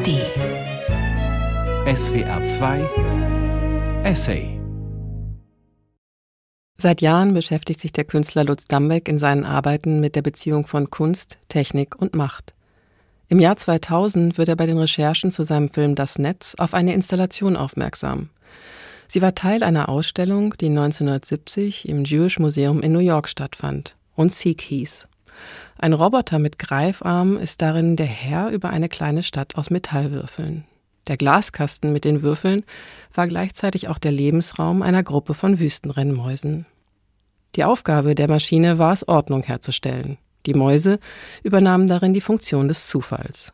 ARD SWR 2 Essay Seit Jahren beschäftigt sich der Künstler Lutz Dambeck in seinen Arbeiten mit der Beziehung von Kunst, Technik und Macht. Im Jahr 2000 wird er bei den Recherchen zu seinem Film Das Netz auf eine Installation aufmerksam. Sie war Teil einer Ausstellung, die 1970 im Jewish Museum in New York stattfand und Seek hieß. Ein Roboter mit Greifarm ist darin der Herr über eine kleine Stadt aus Metallwürfeln. Der Glaskasten mit den Würfeln war gleichzeitig auch der Lebensraum einer Gruppe von Wüstenrennmäusen. Die Aufgabe der Maschine war es, Ordnung herzustellen. Die Mäuse übernahmen darin die Funktion des Zufalls.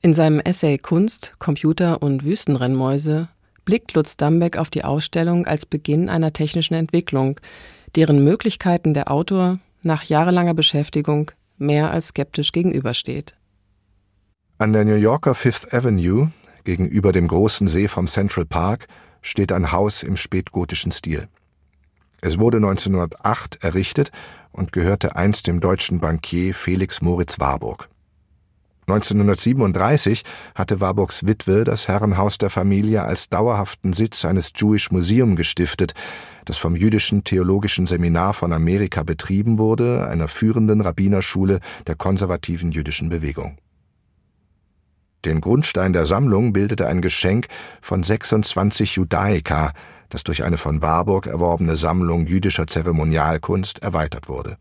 In seinem Essay Kunst, Computer und Wüstenrennmäuse blickt Lutz Dambeck auf die Ausstellung als Beginn einer technischen Entwicklung, deren Möglichkeiten der Autor nach jahrelanger Beschäftigung mehr als skeptisch gegenübersteht. An der New Yorker Fifth Avenue, gegenüber dem großen See vom Central Park, steht ein Haus im spätgotischen Stil. Es wurde 1908 errichtet und gehörte einst dem deutschen Bankier Felix Moritz Warburg. 1937 hatte Warburgs Witwe das Herrenhaus der Familie als dauerhaften Sitz eines Jewish Museum gestiftet, das vom Jüdischen Theologischen Seminar von Amerika betrieben wurde, einer führenden Rabbinerschule der konservativen jüdischen Bewegung. Den Grundstein der Sammlung bildete ein Geschenk von 26 Judaica, das durch eine von Warburg erworbene Sammlung jüdischer Zeremonialkunst erweitert wurde.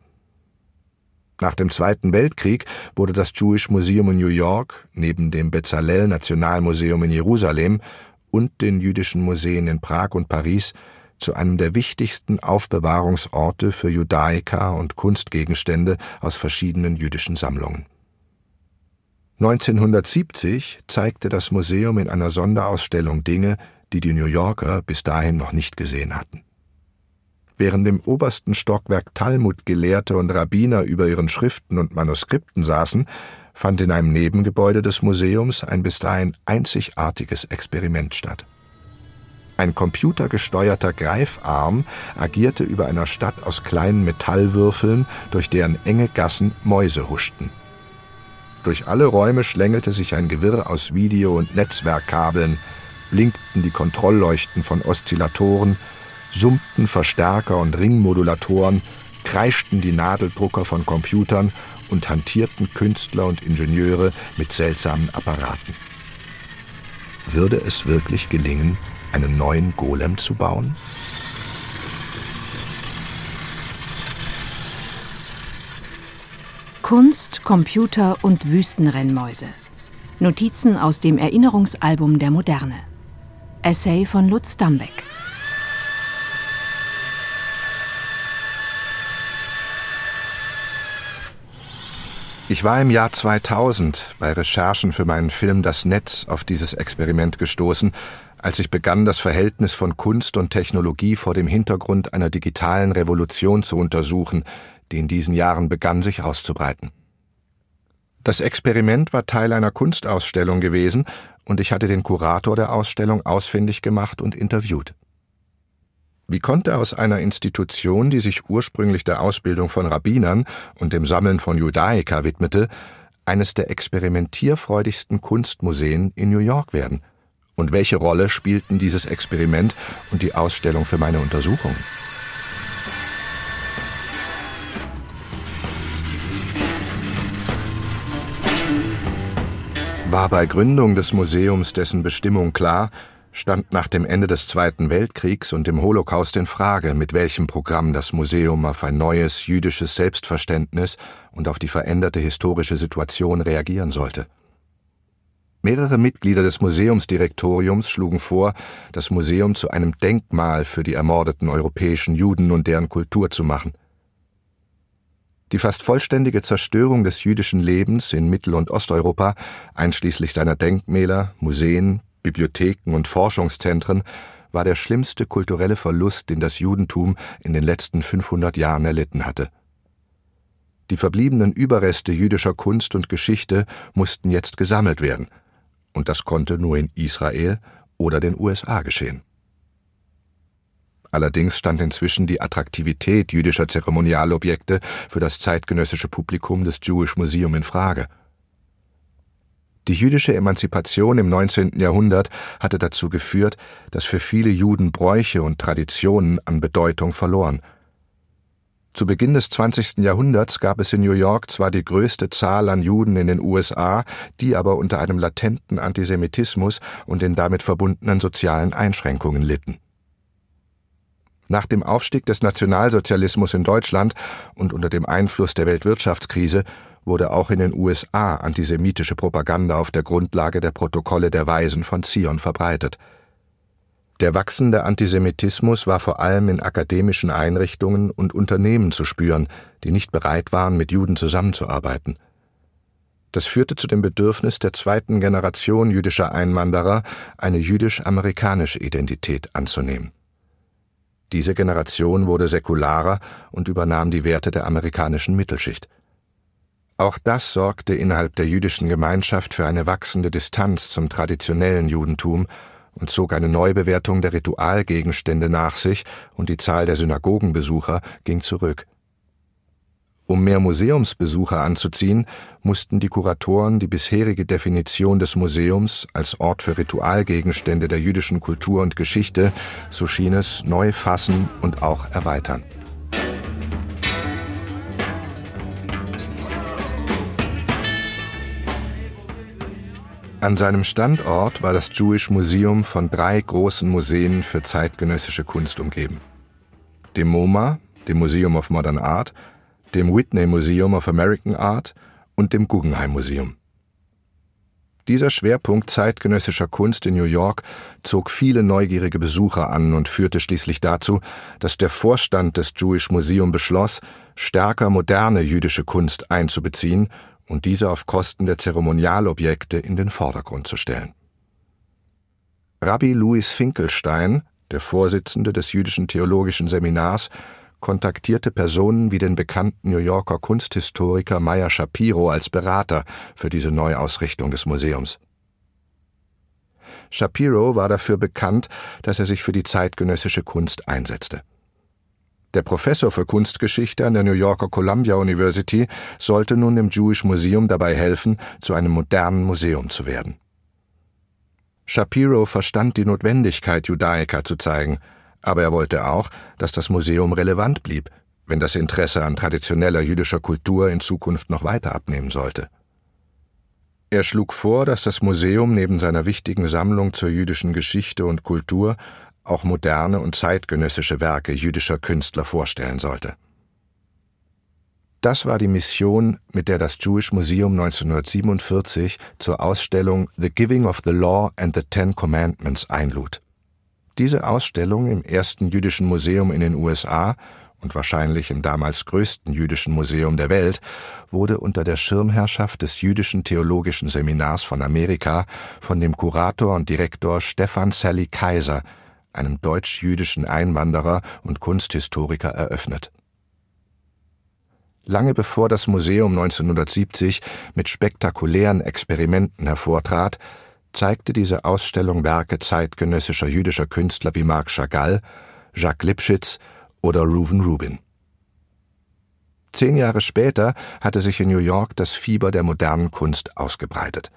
Nach dem Zweiten Weltkrieg wurde das Jewish Museum in New York neben dem Bezalel Nationalmuseum in Jerusalem und den jüdischen Museen in Prag und Paris zu einem der wichtigsten Aufbewahrungsorte für Judaika und Kunstgegenstände aus verschiedenen jüdischen Sammlungen. 1970 zeigte das Museum in einer Sonderausstellung Dinge, die die New Yorker bis dahin noch nicht gesehen hatten. Während im obersten Stockwerk Talmud-Gelehrte und Rabbiner über ihren Schriften und Manuskripten saßen, fand in einem Nebengebäude des Museums ein bis dahin einzigartiges Experiment statt. Ein computergesteuerter Greifarm agierte über einer Stadt aus kleinen Metallwürfeln, durch deren enge Gassen Mäuse huschten. Durch alle Räume schlängelte sich ein Gewirr aus Video- und Netzwerkkabeln, blinkten die Kontrollleuchten von Oszillatoren, summten Verstärker und Ringmodulatoren, kreischten die Nadeldrucker von Computern und hantierten Künstler und Ingenieure mit seltsamen Apparaten. Würde es wirklich gelingen, einen neuen Golem zu bauen? Kunst, Computer und Wüstenrennmäuse. Notizen aus dem Erinnerungsalbum der Moderne. Essay von Lutz Dambeck. Ich war im Jahr 2000 bei Recherchen für meinen Film Das Netz auf dieses Experiment gestoßen, als ich begann, das Verhältnis von Kunst und Technologie vor dem Hintergrund einer digitalen Revolution zu untersuchen, die in diesen Jahren begann, sich auszubreiten. Das Experiment war Teil einer Kunstausstellung gewesen, und ich hatte den Kurator der Ausstellung ausfindig gemacht und interviewt. Wie konnte aus einer Institution, die sich ursprünglich der Ausbildung von Rabbinern und dem Sammeln von Judaika widmete, eines der experimentierfreudigsten Kunstmuseen in New York werden? Und welche Rolle spielten dieses Experiment und die Ausstellung für meine Untersuchungen? War bei Gründung des Museums dessen Bestimmung klar, stand nach dem Ende des Zweiten Weltkriegs und dem Holocaust in Frage, mit welchem Programm das Museum auf ein neues jüdisches Selbstverständnis und auf die veränderte historische Situation reagieren sollte. Mehrere Mitglieder des Museumsdirektoriums schlugen vor, das Museum zu einem Denkmal für die ermordeten europäischen Juden und deren Kultur zu machen. Die fast vollständige Zerstörung des jüdischen Lebens in Mittel- und Osteuropa, einschließlich seiner Denkmäler, Museen, Bibliotheken und Forschungszentren war der schlimmste kulturelle Verlust, den das Judentum in den letzten 500 Jahren erlitten hatte. Die verbliebenen Überreste jüdischer Kunst und Geschichte mussten jetzt gesammelt werden, und das konnte nur in Israel oder den USA geschehen. Allerdings stand inzwischen die Attraktivität jüdischer Zeremonialobjekte für das zeitgenössische Publikum des Jewish Museum in Frage. Die jüdische Emanzipation im 19. Jahrhundert hatte dazu geführt, dass für viele Juden Bräuche und Traditionen an Bedeutung verloren. Zu Beginn des 20. Jahrhunderts gab es in New York zwar die größte Zahl an Juden in den USA, die aber unter einem latenten Antisemitismus und den damit verbundenen sozialen Einschränkungen litten. Nach dem Aufstieg des Nationalsozialismus in Deutschland und unter dem Einfluss der Weltwirtschaftskrise wurde auch in den USA antisemitische Propaganda auf der Grundlage der Protokolle der Weisen von Zion verbreitet. Der wachsende Antisemitismus war vor allem in akademischen Einrichtungen und Unternehmen zu spüren, die nicht bereit waren, mit Juden zusammenzuarbeiten. Das führte zu dem Bedürfnis der zweiten Generation jüdischer Einwanderer, eine jüdisch-amerikanische Identität anzunehmen. Diese Generation wurde säkularer und übernahm die Werte der amerikanischen Mittelschicht. Auch das sorgte innerhalb der jüdischen Gemeinschaft für eine wachsende Distanz zum traditionellen Judentum und zog eine Neubewertung der Ritualgegenstände nach sich, und die Zahl der Synagogenbesucher ging zurück. Um mehr Museumsbesucher anzuziehen, mussten die Kuratoren die bisherige Definition des Museums als Ort für Ritualgegenstände der jüdischen Kultur und Geschichte, so schien es, neu fassen und auch erweitern. An seinem Standort war das Jewish Museum von drei großen Museen für zeitgenössische Kunst umgeben. Dem MoMA, dem Museum of Modern Art, dem Whitney Museum of American Art und dem Guggenheim Museum. Dieser Schwerpunkt zeitgenössischer Kunst in New York zog viele neugierige Besucher an und führte schließlich dazu, dass der Vorstand des Jewish Museum beschloss, stärker moderne jüdische Kunst einzubeziehen und diese auf Kosten der Zeremonialobjekte in den Vordergrund zu stellen. Rabbi Louis Finkelstein, der Vorsitzende des jüdischen theologischen Seminars, kontaktierte Personen wie den bekannten New Yorker Kunsthistoriker Meyer Shapiro als Berater für diese Neuausrichtung des Museums. Shapiro war dafür bekannt, dass er sich für die zeitgenössische Kunst einsetzte. Der Professor für Kunstgeschichte an der New Yorker Columbia University sollte nun dem Jewish Museum dabei helfen, zu einem modernen Museum zu werden. Shapiro verstand die Notwendigkeit, Judaica zu zeigen, aber er wollte auch, dass das Museum relevant blieb, wenn das Interesse an traditioneller jüdischer Kultur in Zukunft noch weiter abnehmen sollte. Er schlug vor, dass das Museum neben seiner wichtigen Sammlung zur jüdischen Geschichte und Kultur auch moderne und zeitgenössische Werke jüdischer Künstler vorstellen sollte. Das war die Mission, mit der das Jewish Museum 1947 zur Ausstellung The Giving of the Law and the Ten Commandments einlud. Diese Ausstellung im ersten jüdischen Museum in den USA und wahrscheinlich im damals größten jüdischen Museum der Welt, wurde unter der Schirmherrschaft des Jüdischen Theologischen Seminars von Amerika von dem Kurator und Direktor Stefan Sally Kaiser einem deutsch-jüdischen Einwanderer und Kunsthistoriker, eröffnet. Lange bevor das Museum 1970 mit spektakulären Experimenten hervortrat, zeigte diese Ausstellung Werke zeitgenössischer jüdischer Künstler wie Marc Chagall, Jacques Lipschitz oder Reuven Rubin. Zehn Jahre später hatte sich in New York das Fieber der modernen Kunst ausgebreitet.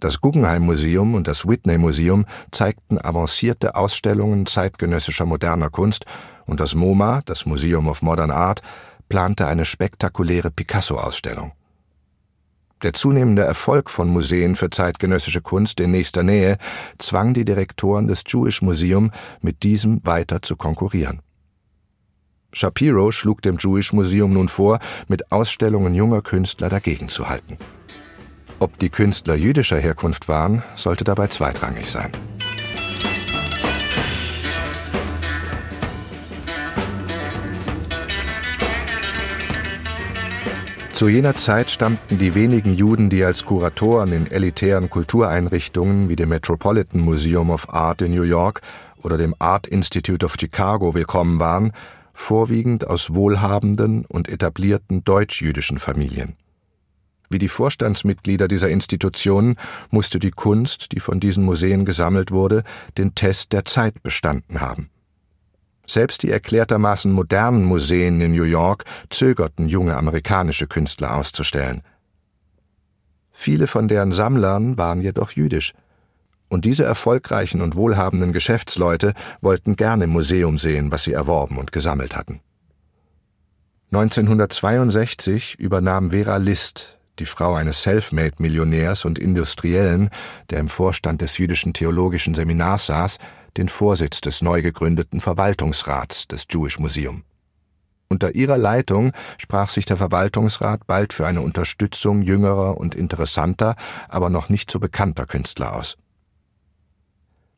Das Guggenheim Museum und das Whitney Museum zeigten avancierte Ausstellungen zeitgenössischer moderner Kunst und das MoMA, das Museum of Modern Art, plante eine spektakuläre Picasso-Ausstellung. Der zunehmende Erfolg von Museen für zeitgenössische Kunst in nächster Nähe zwang die Direktoren des Jewish Museum, mit diesem weiter zu konkurrieren. Shapiro schlug dem Jewish Museum nun vor, mit Ausstellungen junger Künstler dagegenzuhalten. Ob die Künstler jüdischer Herkunft waren, sollte dabei zweitrangig sein. Zu jener Zeit stammten die wenigen Juden, die als Kuratoren in elitären Kultureinrichtungen wie dem Metropolitan Museum of Art in New York oder dem Art Institute of Chicago willkommen waren, vorwiegend aus wohlhabenden und etablierten deutsch-jüdischen Familien. Wie die Vorstandsmitglieder dieser Institutionen musste die Kunst, die von diesen Museen gesammelt wurde, den Test der Zeit bestanden haben. Selbst die erklärtermaßen modernen Museen in New York zögerten junge amerikanische Künstler auszustellen. Viele von deren Sammlern waren jedoch jüdisch. Und diese erfolgreichen und wohlhabenden Geschäftsleute wollten gerne im Museum sehen, was sie erworben und gesammelt hatten. 1962 übernahm Vera List, die Frau eines Selfmade-Millionärs und Industriellen, der im Vorstand des jüdischen theologischen Seminars saß, den Vorsitz des neu gegründeten Verwaltungsrats des Jewish Museum. Unter ihrer Leitung sprach sich der Verwaltungsrat bald für eine Unterstützung jüngerer und interessanter, aber noch nicht so bekannter Künstler aus.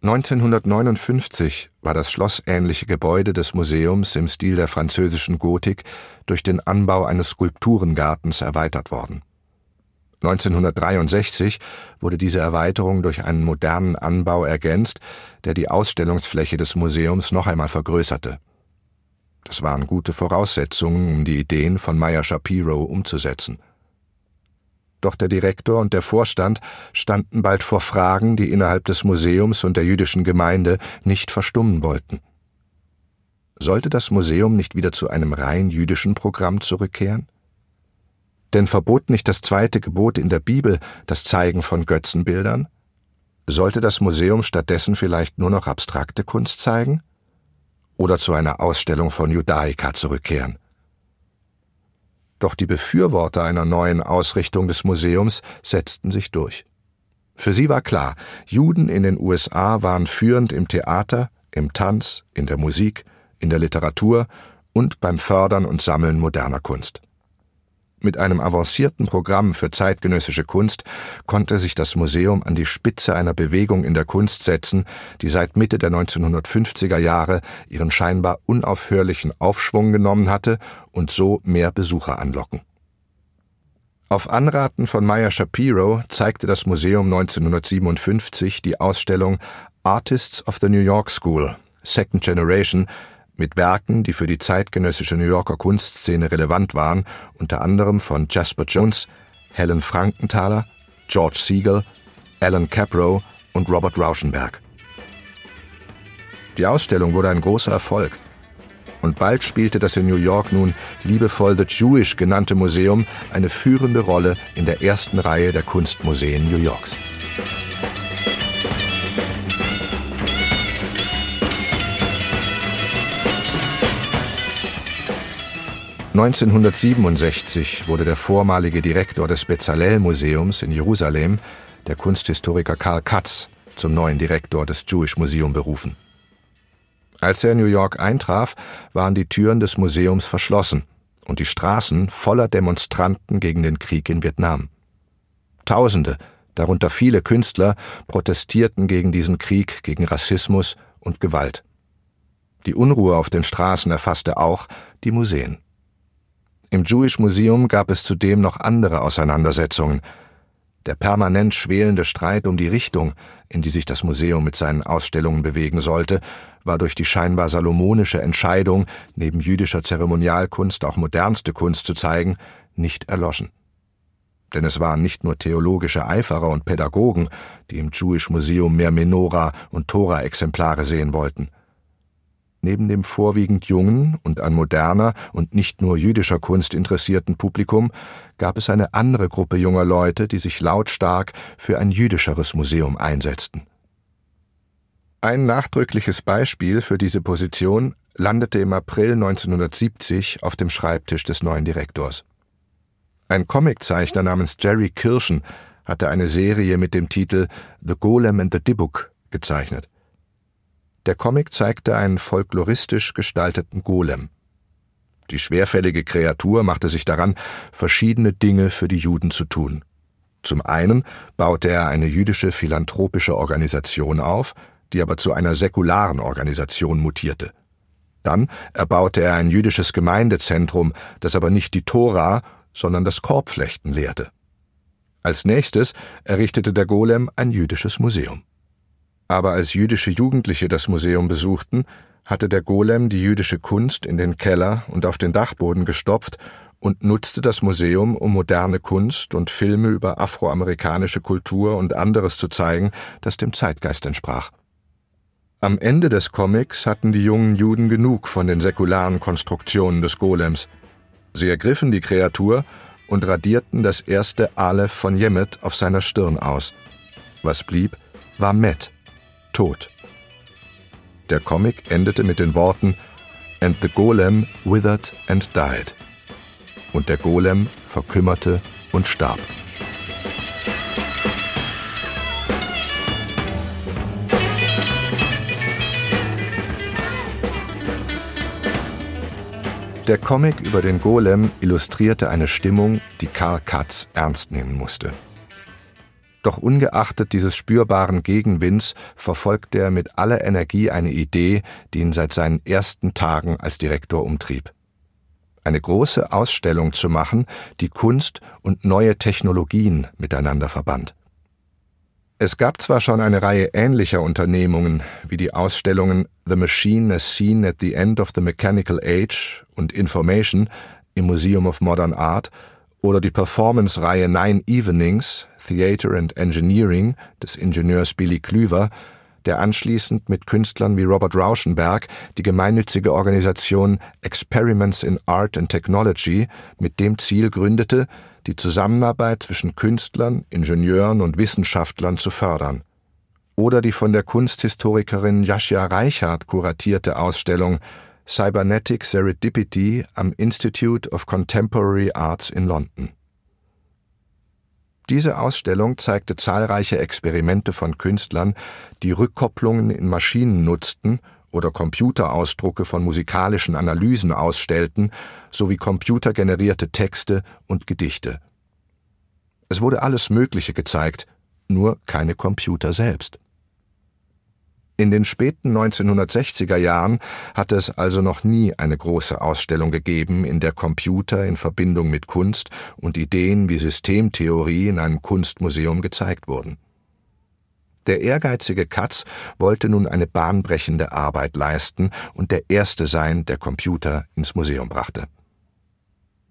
1959 war das schlossähnliche Gebäude des Museums im Stil der französischen Gotik durch den Anbau eines Skulpturengartens erweitert worden. 1963 wurde diese Erweiterung durch einen modernen Anbau ergänzt, der die Ausstellungsfläche des Museums noch einmal vergrößerte. Das waren gute Voraussetzungen, um die Ideen von Meyer Shapiro umzusetzen. Doch der Direktor und der Vorstand standen bald vor Fragen, die innerhalb des Museums und der jüdischen Gemeinde nicht verstummen wollten. Sollte das Museum nicht wieder zu einem rein jüdischen Programm zurückkehren? Denn verbot nicht das zweite Gebot in der Bibel das Zeigen von Götzenbildern? Sollte das Museum stattdessen vielleicht nur noch abstrakte Kunst zeigen? Oder zu einer Ausstellung von Judaika zurückkehren? Doch die Befürworter einer neuen Ausrichtung des Museums setzten sich durch. Für sie war klar, Juden in den USA waren führend im Theater, im Tanz, in der Musik, in der Literatur und beim Fördern und Sammeln moderner Kunst. Mit einem avancierten Programm für zeitgenössische Kunst konnte sich das Museum an die Spitze einer Bewegung in der Kunst setzen, die seit Mitte der 1950er Jahre ihren scheinbar unaufhörlichen Aufschwung genommen hatte und so mehr Besucher anlocken. Auf Anraten von Meyer Shapiro zeigte das Museum 1957 die Ausstellung Artists of the New York School Second Generation mit Werken, die für die zeitgenössische New Yorker Kunstszene relevant waren, unter anderem von Jasper Jones, Helen Frankenthaler, George Siegel, Alan Caprow und Robert Rauschenberg. Die Ausstellung wurde ein großer Erfolg. Und bald spielte das in New York nun liebevoll The Jewish genannte Museum eine führende Rolle in der ersten Reihe der Kunstmuseen New Yorks. 1967 wurde der vormalige Direktor des Bezalel-Museums in Jerusalem, der Kunsthistoriker Karl Katz, zum neuen Direktor des Jewish Museum berufen. Als er in New York eintraf, waren die Türen des Museums verschlossen und die Straßen voller Demonstranten gegen den Krieg in Vietnam. Tausende, darunter viele Künstler, protestierten gegen diesen Krieg, gegen Rassismus und Gewalt. Die Unruhe auf den Straßen erfasste auch die Museen. Im Jewish Museum gab es zudem noch andere Auseinandersetzungen. Der permanent schwelende Streit um die Richtung, in die sich das Museum mit seinen Ausstellungen bewegen sollte, war durch die scheinbar salomonische Entscheidung, neben jüdischer Zeremonialkunst auch modernste Kunst zu zeigen, nicht erloschen. Denn es waren nicht nur theologische Eiferer und Pädagogen, die im Jewish Museum mehr Menora und Tora-Exemplare sehen wollten. Neben dem vorwiegend jungen und an moderner und nicht nur jüdischer Kunst interessierten Publikum gab es eine andere Gruppe junger Leute, die sich lautstark für ein jüdischeres Museum einsetzten. Ein nachdrückliches Beispiel für diese Position landete im April 1970 auf dem Schreibtisch des neuen Direktors. Ein Comiczeichner namens Jerry Kirschen hatte eine Serie mit dem Titel The Golem and the Dibbuk gezeichnet. Der Comic zeigte einen folkloristisch gestalteten Golem. Die schwerfällige Kreatur machte sich daran, verschiedene Dinge für die Juden zu tun. Zum einen baute er eine jüdische philanthropische Organisation auf, die aber zu einer säkularen Organisation mutierte. Dann erbaute er ein jüdisches Gemeindezentrum, das aber nicht die Tora, sondern das Korbflechten lehrte. Als nächstes errichtete der Golem ein jüdisches Museum. Aber als jüdische Jugendliche das Museum besuchten, hatte der Golem die jüdische Kunst in den Keller und auf den Dachboden gestopft und nutzte das Museum, um moderne Kunst und Filme über afroamerikanische Kultur und anderes zu zeigen, das dem Zeitgeist entsprach. Am Ende des Comics hatten die jungen Juden genug von den säkularen Konstruktionen des Golems. Sie ergriffen die Kreatur und radierten das erste Aleph von Yemet auf seiner Stirn aus. Was blieb, war Matt, tot. Der Comic endete mit den Worten And the Golem withered and died. Und der Golem verkümmerte und starb. Der Comic über den Golem illustrierte eine Stimmung, die Karl Katz ernst nehmen musste. Doch ungeachtet dieses spürbaren Gegenwinds verfolgte er mit aller Energie eine Idee, die ihn seit seinen ersten Tagen als Direktor umtrieb. Eine große Ausstellung zu machen, die Kunst und neue Technologien miteinander verband. Es gab zwar schon eine Reihe ähnlicher Unternehmungen, wie die Ausstellungen The Machine as Seen at the End of the Mechanical Age und Information im Museum of Modern Art oder die Performance-Reihe Nine Evenings, Theater and Engineering des Ingenieurs Billy Klüver, der anschließend mit Künstlern wie Robert Rauschenberg die gemeinnützige Organisation Experiments in Art and Technology mit dem Ziel gründete, die Zusammenarbeit zwischen Künstlern, Ingenieuren und Wissenschaftlern zu fördern. Oder die von der Kunsthistorikerin Jascha Reichhardt kuratierte Ausstellung Cybernetic Serendipity am Institute of Contemporary Arts in London. Diese Ausstellung zeigte zahlreiche Experimente von Künstlern, die Rückkopplungen in Maschinen nutzten oder Computerausdrucke von musikalischen Analysen ausstellten, sowie computergenerierte Texte und Gedichte. Es wurde alles Mögliche gezeigt, nur keine Computer selbst. In den späten 1960er Jahren hatte es also noch nie eine große Ausstellung gegeben, in der Computer in Verbindung mit Kunst und Ideen wie Systemtheorie in einem Kunstmuseum gezeigt wurden. Der ehrgeizige Katz wollte nun eine bahnbrechende Arbeit leisten und der Erste sein, der Computer ins Museum brachte.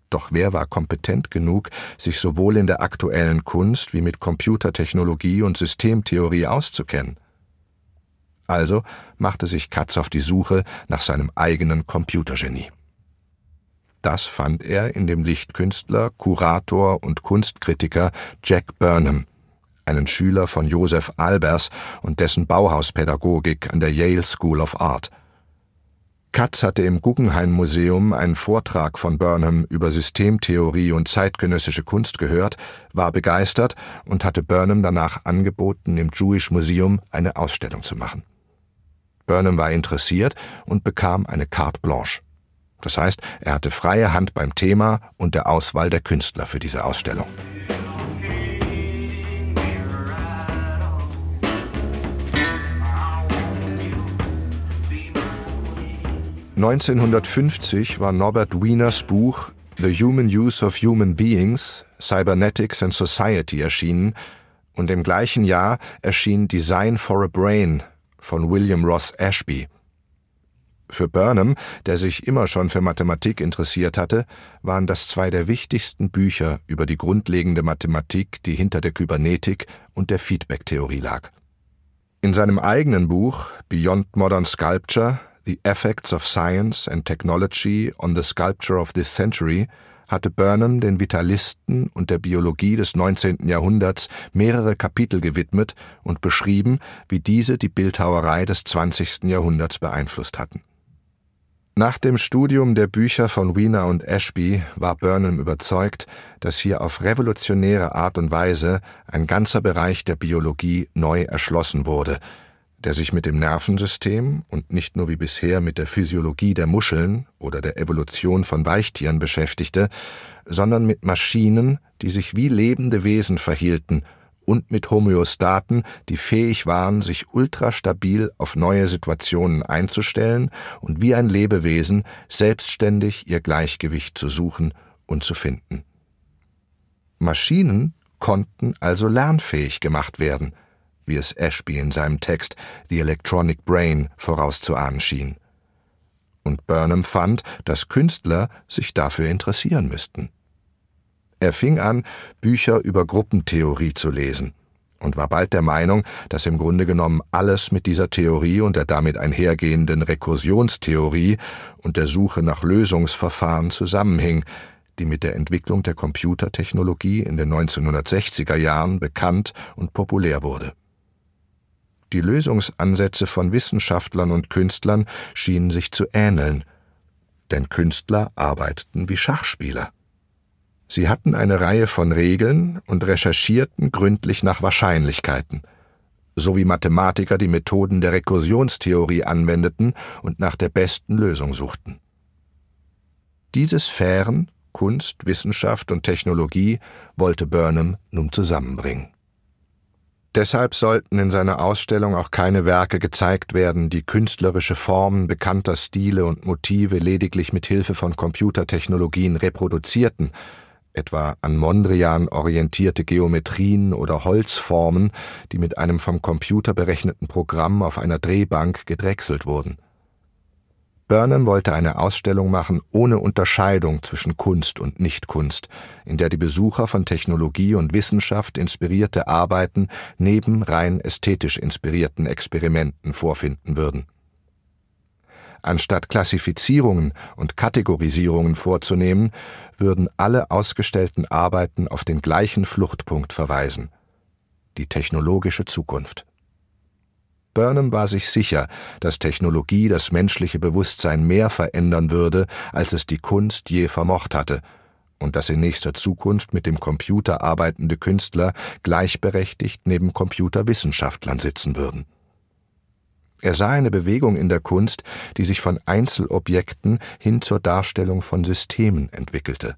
Doch wer war kompetent genug, sich sowohl in der aktuellen Kunst wie mit Computertechnologie und Systemtheorie auszukennen? Also machte sich Katz auf die Suche nach seinem eigenen Computergenie. Das fand er in dem Lichtkünstler, Kurator und Kunstkritiker Jack Burnham, einen Schüler von Joseph Albers und dessen Bauhauspädagogik an der Yale School of Art. Katz hatte im Guggenheim Museum einen Vortrag von Burnham über Systemtheorie und zeitgenössische Kunst gehört, war begeistert und hatte Burnham danach angeboten, im Jewish Museum eine Ausstellung zu machen. Burnham war interessiert und bekam eine carte blanche. Das heißt, er hatte freie Hand beim Thema und der Auswahl der Künstler für diese Ausstellung. 1950 war Norbert Wieners Buch The Human Use of Human Beings, Cybernetics and Society erschienen und im gleichen Jahr erschien Design for a Brain von William Ross Ashby. Für Burnham, der sich immer schon für Mathematik interessiert hatte, waren das zwei der wichtigsten Bücher über die grundlegende Mathematik, die hinter der Kybernetik und der Feedback-Theorie lag. In seinem eigenen Buch Beyond Modern Sculpture The Effects of Science and Technology on the Sculpture of this Century hatte Burnham den Vitalisten und der Biologie des 19. Jahrhunderts mehrere Kapitel gewidmet und beschrieben, wie diese die Bildhauerei des 20. Jahrhunderts beeinflusst hatten. Nach dem Studium der Bücher von Wiener und Ashby war Burnham überzeugt, dass hier auf revolutionäre Art und Weise ein ganzer Bereich der Biologie neu erschlossen wurde, der sich mit dem Nervensystem und nicht nur wie bisher mit der Physiologie der Muscheln oder der Evolution von Weichtieren beschäftigte, sondern mit Maschinen, die sich wie lebende Wesen verhielten und mit Homöostaten, die fähig waren, sich ultrastabil auf neue Situationen einzustellen und wie ein Lebewesen selbstständig ihr Gleichgewicht zu suchen und zu finden. Maschinen konnten also lernfähig gemacht werden – wie es Ashby in seinem Text The Electronic Brain vorauszuahnen schien. Und Burnham fand, dass Künstler sich dafür interessieren müssten. Er fing an, Bücher über Gruppentheorie zu lesen und war bald der Meinung, dass im Grunde genommen alles mit dieser Theorie und der damit einhergehenden Rekursionstheorie und der Suche nach Lösungsverfahren zusammenhing, die mit der Entwicklung der Computertechnologie in den 1960er Jahren bekannt und populär wurde. Die Lösungsansätze von Wissenschaftlern und Künstlern schienen sich zu ähneln, denn Künstler arbeiteten wie Schachspieler. Sie hatten eine Reihe von Regeln und recherchierten gründlich nach Wahrscheinlichkeiten, so wie Mathematiker die Methoden der Rekursionstheorie anwendeten und nach der besten Lösung suchten. Diese Sphären Kunst, Wissenschaft und Technologie wollte Burnham nun zusammenbringen. Deshalb sollten in seiner Ausstellung auch keine Werke gezeigt werden, die künstlerische Formen bekannter Stile und Motive lediglich mit Hilfe von Computertechnologien reproduzierten, etwa an Mondrian orientierte Geometrien oder Holzformen, die mit einem vom Computer berechneten Programm auf einer Drehbank gedrechselt wurden. Burnham wollte eine Ausstellung machen ohne Unterscheidung zwischen Kunst und Nichtkunst, in der die Besucher von Technologie und Wissenschaft inspirierte Arbeiten neben rein ästhetisch inspirierten Experimenten vorfinden würden. Anstatt Klassifizierungen und Kategorisierungen vorzunehmen, würden alle ausgestellten Arbeiten auf den gleichen Fluchtpunkt verweisen die technologische Zukunft. Burnham war sich sicher, dass Technologie das menschliche Bewusstsein mehr verändern würde, als es die Kunst je vermocht hatte, und dass in nächster Zukunft mit dem Computer arbeitende Künstler gleichberechtigt neben Computerwissenschaftlern sitzen würden. Er sah eine Bewegung in der Kunst, die sich von Einzelobjekten hin zur Darstellung von Systemen entwickelte.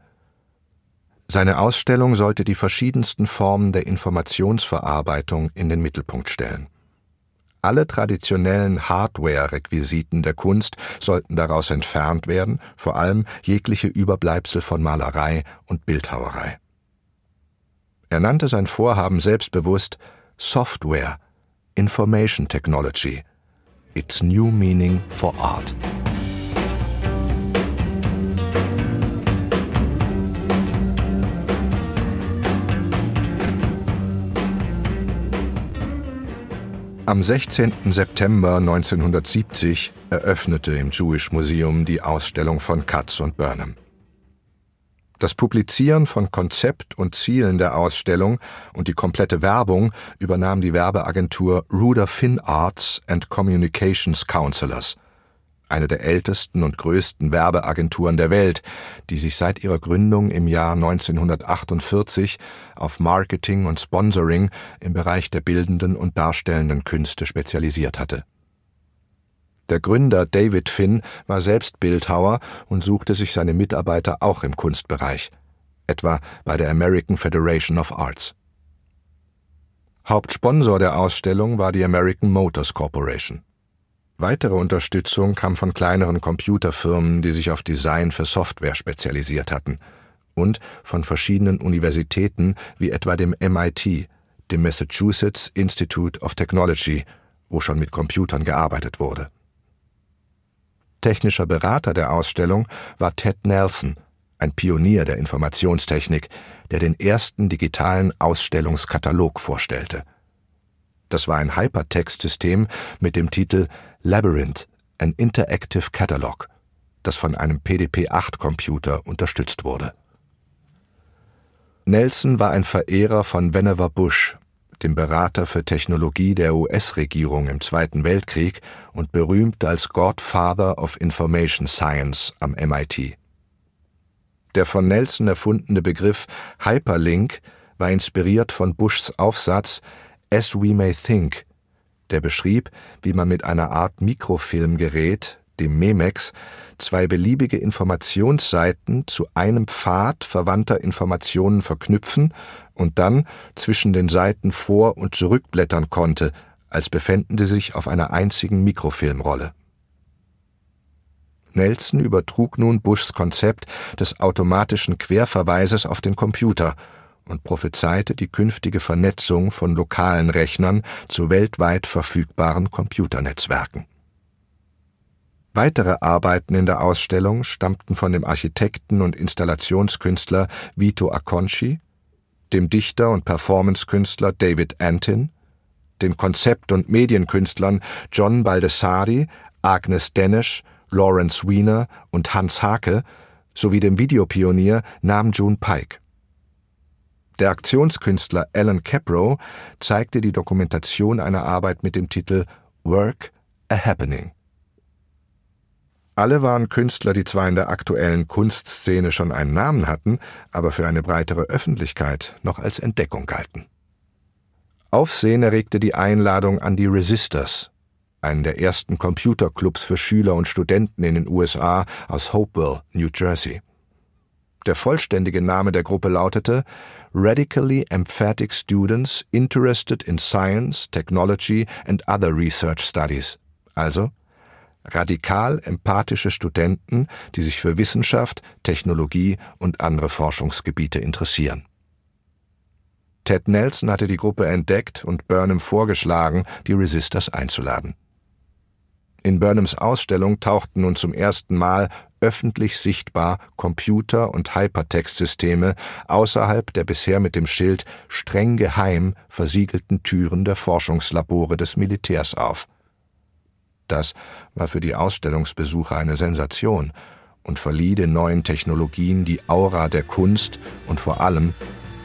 Seine Ausstellung sollte die verschiedensten Formen der Informationsverarbeitung in den Mittelpunkt stellen. Alle traditionellen Hardware-Requisiten der Kunst sollten daraus entfernt werden, vor allem jegliche Überbleibsel von Malerei und Bildhauerei. Er nannte sein Vorhaben selbstbewusst Software, Information Technology, its new meaning for art. Am 16. September 1970 eröffnete im Jewish Museum die Ausstellung von Katz und Burnham. Das Publizieren von Konzept und Zielen der Ausstellung und die komplette Werbung übernahm die Werbeagentur Ruder Finn Arts and Communications Counselors – eine der ältesten und größten Werbeagenturen der Welt, die sich seit ihrer Gründung im Jahr 1948 auf Marketing und Sponsoring im Bereich der bildenden und darstellenden Künste spezialisiert hatte. Der Gründer David Finn war selbst Bildhauer und suchte sich seine Mitarbeiter auch im Kunstbereich, etwa bei der American Federation of Arts. Hauptsponsor der Ausstellung war die American Motors Corporation. Weitere Unterstützung kam von kleineren Computerfirmen, die sich auf Design für Software spezialisiert hatten, und von verschiedenen Universitäten wie etwa dem MIT, dem Massachusetts Institute of Technology, wo schon mit Computern gearbeitet wurde. Technischer Berater der Ausstellung war Ted Nelson, ein Pionier der Informationstechnik, der den ersten digitalen Ausstellungskatalog vorstellte. Das war ein Hypertext-System mit dem Titel Labyrinth, ein Interactive Catalog, das von einem PDP-8-Computer unterstützt wurde. Nelson war ein Verehrer von Vannevar Bush, dem Berater für Technologie der US-Regierung im Zweiten Weltkrieg und berühmt als Godfather of Information Science am MIT. Der von Nelson erfundene Begriff Hyperlink war inspiriert von Bushs Aufsatz As We May Think, der beschrieb, wie man mit einer Art Mikrofilmgerät, dem Memex, zwei beliebige Informationsseiten zu einem Pfad verwandter Informationen verknüpfen und dann zwischen den Seiten vor- und zurückblättern konnte, als befänden sie sich auf einer einzigen Mikrofilmrolle. Nelson übertrug nun Bushs Konzept des automatischen Querverweises auf den Computer – und prophezeite die künftige Vernetzung von lokalen Rechnern zu weltweit verfügbaren Computernetzwerken. Weitere Arbeiten in der Ausstellung stammten von dem Architekten und Installationskünstler Vito Acconci, dem Dichter und Performancekünstler David Antin, den Konzept- und Medienkünstlern John Baldessari, Agnes Denesch, Lawrence Wiener und Hans Hake sowie dem Videopionier Nam June Pike. Der Aktionskünstler Alan Capro zeigte die Dokumentation einer Arbeit mit dem Titel Work a Happening. Alle waren Künstler, die zwar in der aktuellen Kunstszene schon einen Namen hatten, aber für eine breitere Öffentlichkeit noch als Entdeckung galten. Aufsehen erregte die Einladung an die Resistors, einen der ersten Computerclubs für Schüler und Studenten in den USA aus Hopewell, New Jersey. Der vollständige Name der Gruppe lautete Radically Emphatic Students Interested in Science, Technology and Other Research Studies, also radikal empathische Studenten, die sich für Wissenschaft, Technologie und andere Forschungsgebiete interessieren. Ted Nelson hatte die Gruppe entdeckt und Burnham vorgeschlagen, die Resistors einzuladen. In Burnhams Ausstellung tauchten nun zum ersten Mal öffentlich sichtbar Computer- und Hypertextsysteme außerhalb der bisher mit dem Schild streng geheim versiegelten Türen der Forschungslabore des Militärs auf. Das war für die Ausstellungsbesucher eine Sensation und verlieh den neuen Technologien die Aura der Kunst und vor allem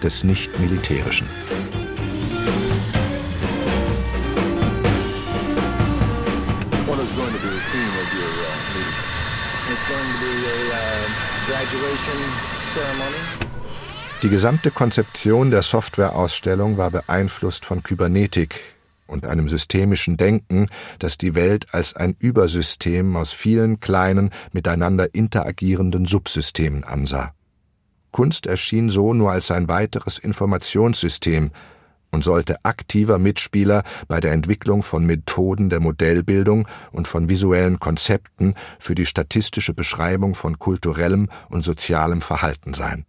des Nicht-Militärischen. Die gesamte Konzeption der Softwareausstellung war beeinflusst von Kybernetik und einem systemischen Denken, das die Welt als ein Übersystem aus vielen kleinen, miteinander interagierenden Subsystemen ansah. Kunst erschien so nur als ein weiteres Informationssystem und sollte aktiver Mitspieler bei der Entwicklung von Methoden der Modellbildung und von visuellen Konzepten für die statistische Beschreibung von kulturellem und sozialem Verhalten sein.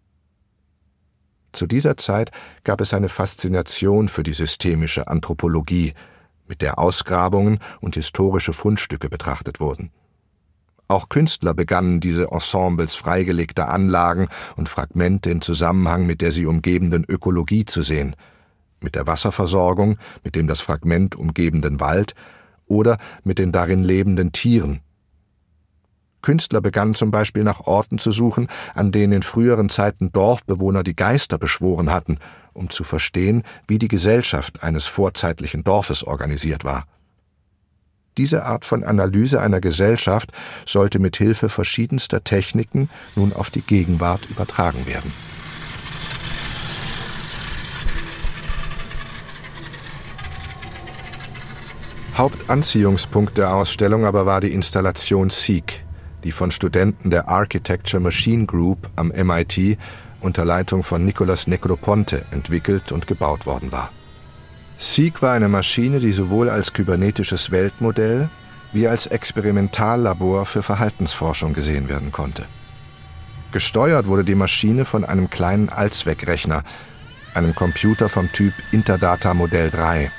Zu dieser Zeit gab es eine Faszination für die systemische Anthropologie, mit der Ausgrabungen und historische Fundstücke betrachtet wurden. Auch Künstler begannen diese Ensembles freigelegter Anlagen und Fragmente in Zusammenhang mit der sie umgebenden Ökologie zu sehen, mit der Wasserversorgung, mit dem das Fragment umgebenden Wald oder mit den darin lebenden Tieren. Künstler begannen zum Beispiel nach Orten zu suchen, an denen in früheren Zeiten Dorfbewohner die Geister beschworen hatten, um zu verstehen, wie die Gesellschaft eines vorzeitlichen Dorfes organisiert war. Diese Art von Analyse einer Gesellschaft sollte mit Hilfe verschiedenster Techniken nun auf die Gegenwart übertragen werden. Hauptanziehungspunkt der Ausstellung aber war die Installation Seek, die von Studenten der Architecture Machine Group am MIT unter Leitung von Nicolas Necroponte entwickelt und gebaut worden war. Seek war eine Maschine, die sowohl als kybernetisches Weltmodell wie als Experimentallabor für Verhaltensforschung gesehen werden konnte. Gesteuert wurde die Maschine von einem kleinen Allzweckrechner, einem Computer vom Typ Interdata Modell 3.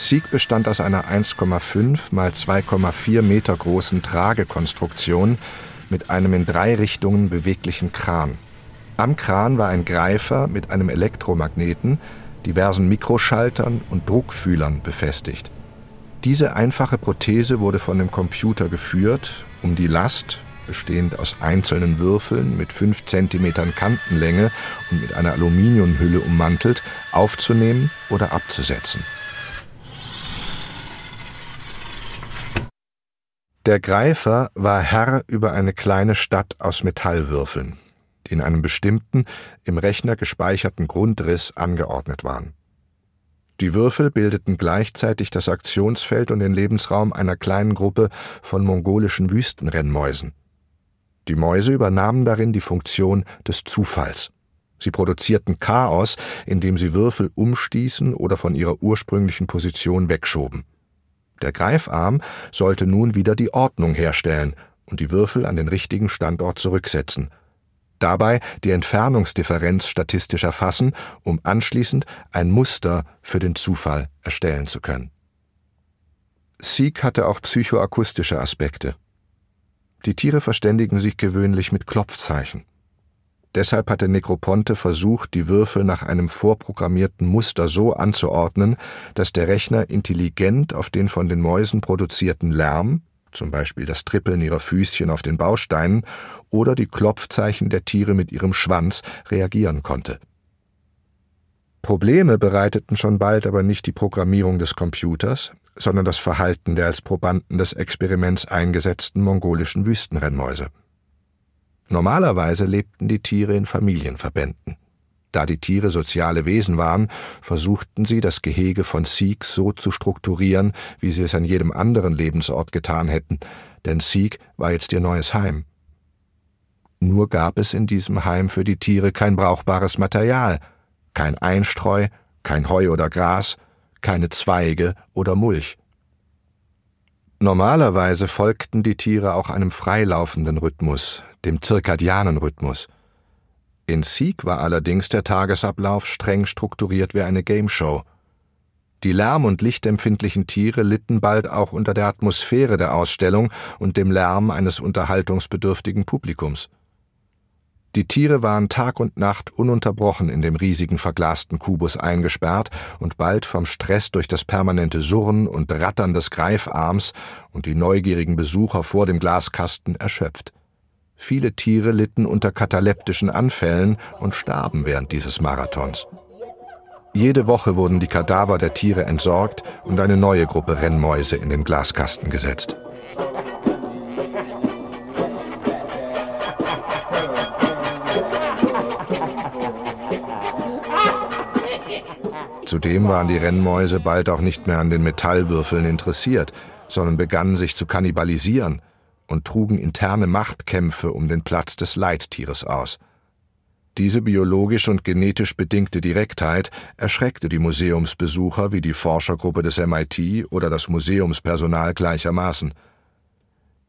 Seek bestand aus einer 1,5 x 2,4 Meter großen Tragekonstruktion mit einem in drei Richtungen beweglichen Kran. Am Kran war ein Greifer mit einem Elektromagneten, diversen Mikroschaltern und Druckfühlern befestigt. Diese einfache Prothese wurde von dem Computer geführt, um die Last, bestehend aus einzelnen Würfeln mit 5 cm Kantenlänge und mit einer Aluminiumhülle ummantelt, aufzunehmen oder abzusetzen. Der Greifer war Herr über eine kleine Stadt aus Metallwürfeln die in einem bestimmten, im Rechner gespeicherten Grundriss angeordnet waren. Die Würfel bildeten gleichzeitig das Aktionsfeld und den Lebensraum einer kleinen Gruppe von mongolischen Wüstenrennmäusen. Die Mäuse übernahmen darin die Funktion des Zufalls. Sie produzierten Chaos, indem sie Würfel umstießen oder von ihrer ursprünglichen Position wegschoben. Der Greifarm sollte nun wieder die Ordnung herstellen und die Würfel an den richtigen Standort zurücksetzen, dabei die Entfernungsdifferenz statistisch erfassen, um anschließend ein Muster für den Zufall erstellen zu können. Seek hatte auch psychoakustische Aspekte. Die Tiere verständigen sich gewöhnlich mit Klopfzeichen. Deshalb hatte Necroponte versucht, die Würfel nach einem vorprogrammierten Muster so anzuordnen, dass der Rechner intelligent auf den von den Mäusen produzierten Lärm, zum Beispiel das Trippeln ihrer Füßchen auf den Bausteinen oder die Klopfzeichen der Tiere mit ihrem Schwanz, reagieren konnte. Probleme bereiteten schon bald aber nicht die Programmierung des Computers, sondern das Verhalten der als Probanden des Experiments eingesetzten mongolischen Wüstenrennmäuse. Normalerweise lebten die Tiere in Familienverbänden. Da die Tiere soziale Wesen waren, versuchten sie, das Gehege von Sieg so zu strukturieren, wie sie es an jedem anderen Lebensort getan hätten, denn Sieg war jetzt ihr neues Heim. Nur gab es in diesem Heim für die Tiere kein brauchbares Material, kein Einstreu, kein Heu oder Gras, keine Zweige oder Mulch. Normalerweise folgten die Tiere auch einem freilaufenden Rhythmus, dem zirkadianen Rhythmus. In Sieg war allerdings der Tagesablauf streng strukturiert wie eine Gameshow. Die lärm- und lichtempfindlichen Tiere litten bald auch unter der Atmosphäre der Ausstellung und dem Lärm eines unterhaltungsbedürftigen Publikums. Die Tiere waren Tag und Nacht ununterbrochen in dem riesigen verglasten Kubus eingesperrt und bald vom Stress durch das permanente Surren und Rattern des Greifarms und die neugierigen Besucher vor dem Glaskasten erschöpft. Viele Tiere litten unter kataleptischen Anfällen und starben während dieses Marathons. Jede Woche wurden die Kadaver der Tiere entsorgt und eine neue Gruppe Rennmäuse in den Glaskasten gesetzt. Zudem waren die Rennmäuse bald auch nicht mehr an den Metallwürfeln interessiert, sondern begannen sich zu kannibalisieren und trugen interne Machtkämpfe um den Platz des Leittieres aus. Diese biologisch und genetisch bedingte Direktheit erschreckte die Museumsbesucher wie die Forschergruppe des MIT oder das Museumspersonal gleichermaßen.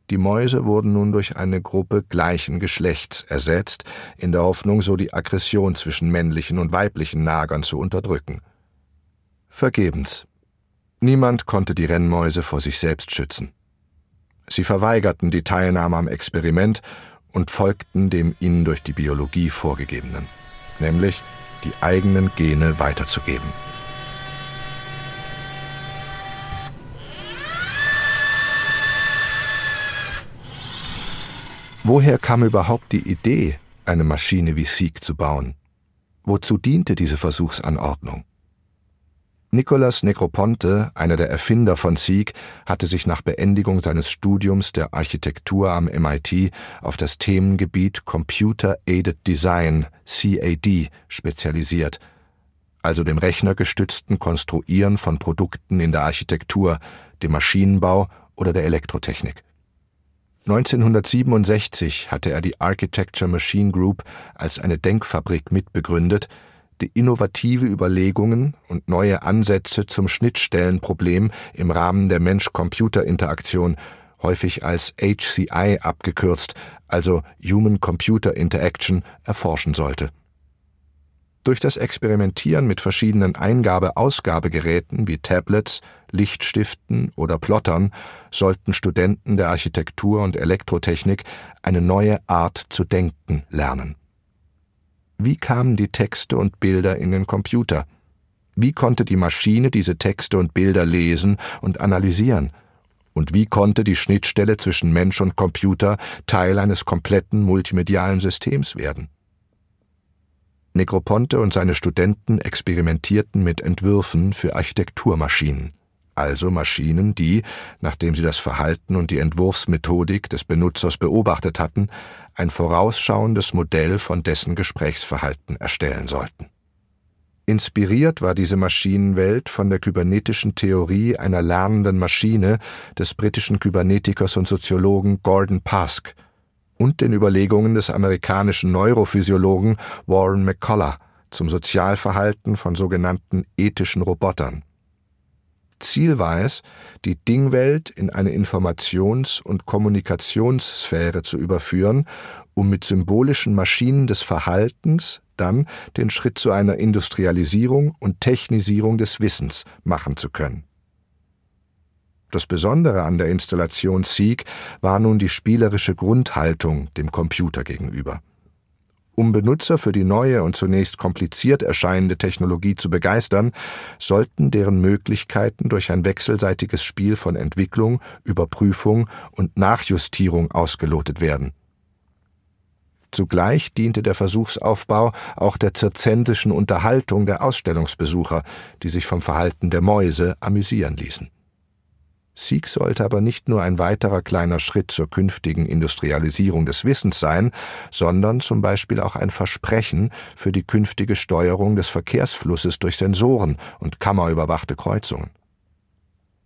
Die Mäuse wurden nun durch eine Gruppe gleichen Geschlechts ersetzt, in der Hoffnung, so die Aggression zwischen männlichen und weiblichen Nagern zu unterdrücken. Vergebens. Niemand konnte die Rennmäuse vor sich selbst schützen. Sie verweigerten die Teilnahme am Experiment und folgten dem ihnen durch die Biologie vorgegebenen, nämlich die eigenen Gene weiterzugeben. Woher kam überhaupt die Idee, eine Maschine wie Sieg zu bauen? Wozu diente diese Versuchsanordnung? Nicolas Negroponte, einer der Erfinder von Sieg, hatte sich nach Beendigung seines Studiums der Architektur am MIT auf das Themengebiet Computer Aided Design CAD spezialisiert, also dem rechnergestützten Konstruieren von Produkten in der Architektur, dem Maschinenbau oder der Elektrotechnik. 1967 hatte er die Architecture Machine Group als eine Denkfabrik mitbegründet, innovative Überlegungen und neue Ansätze zum Schnittstellenproblem im Rahmen der Mensch-Computer-Interaktion, häufig als HCI abgekürzt, also Human-Computer Interaction, erforschen sollte. Durch das Experimentieren mit verschiedenen Eingabe-Ausgabegeräten wie Tablets, Lichtstiften oder Plottern sollten Studenten der Architektur und Elektrotechnik eine neue Art zu denken lernen. Wie kamen die Texte und Bilder in den Computer? Wie konnte die Maschine diese Texte und Bilder lesen und analysieren? Und wie konnte die Schnittstelle zwischen Mensch und Computer Teil eines kompletten multimedialen Systems werden? Negroponte und seine Studenten experimentierten mit Entwürfen für Architekturmaschinen, also Maschinen, die, nachdem sie das Verhalten und die Entwurfsmethodik des Benutzers beobachtet hatten, ein vorausschauendes Modell von dessen Gesprächsverhalten erstellen sollten. Inspiriert war diese Maschinenwelt von der kybernetischen Theorie einer lernenden Maschine des britischen Kybernetikers und Soziologen Gordon Pask und den Überlegungen des amerikanischen Neurophysiologen Warren McCullough zum Sozialverhalten von sogenannten ethischen Robotern. Ziel war es, die Dingwelt in eine Informations- und Kommunikationssphäre zu überführen, um mit symbolischen Maschinen des Verhaltens dann den Schritt zu einer Industrialisierung und Technisierung des Wissens machen zu können. Das Besondere an der Installation Sieg war nun die spielerische Grundhaltung dem Computer gegenüber. Um Benutzer für die neue und zunächst kompliziert erscheinende Technologie zu begeistern, sollten deren Möglichkeiten durch ein wechselseitiges Spiel von Entwicklung, Überprüfung und Nachjustierung ausgelotet werden. Zugleich diente der Versuchsaufbau auch der zirzensischen Unterhaltung der Ausstellungsbesucher, die sich vom Verhalten der Mäuse amüsieren ließen. Sieg sollte aber nicht nur ein weiterer kleiner Schritt zur künftigen Industrialisierung des Wissens sein, sondern zum Beispiel auch ein Versprechen für die künftige Steuerung des Verkehrsflusses durch Sensoren und kammerüberwachte Kreuzungen.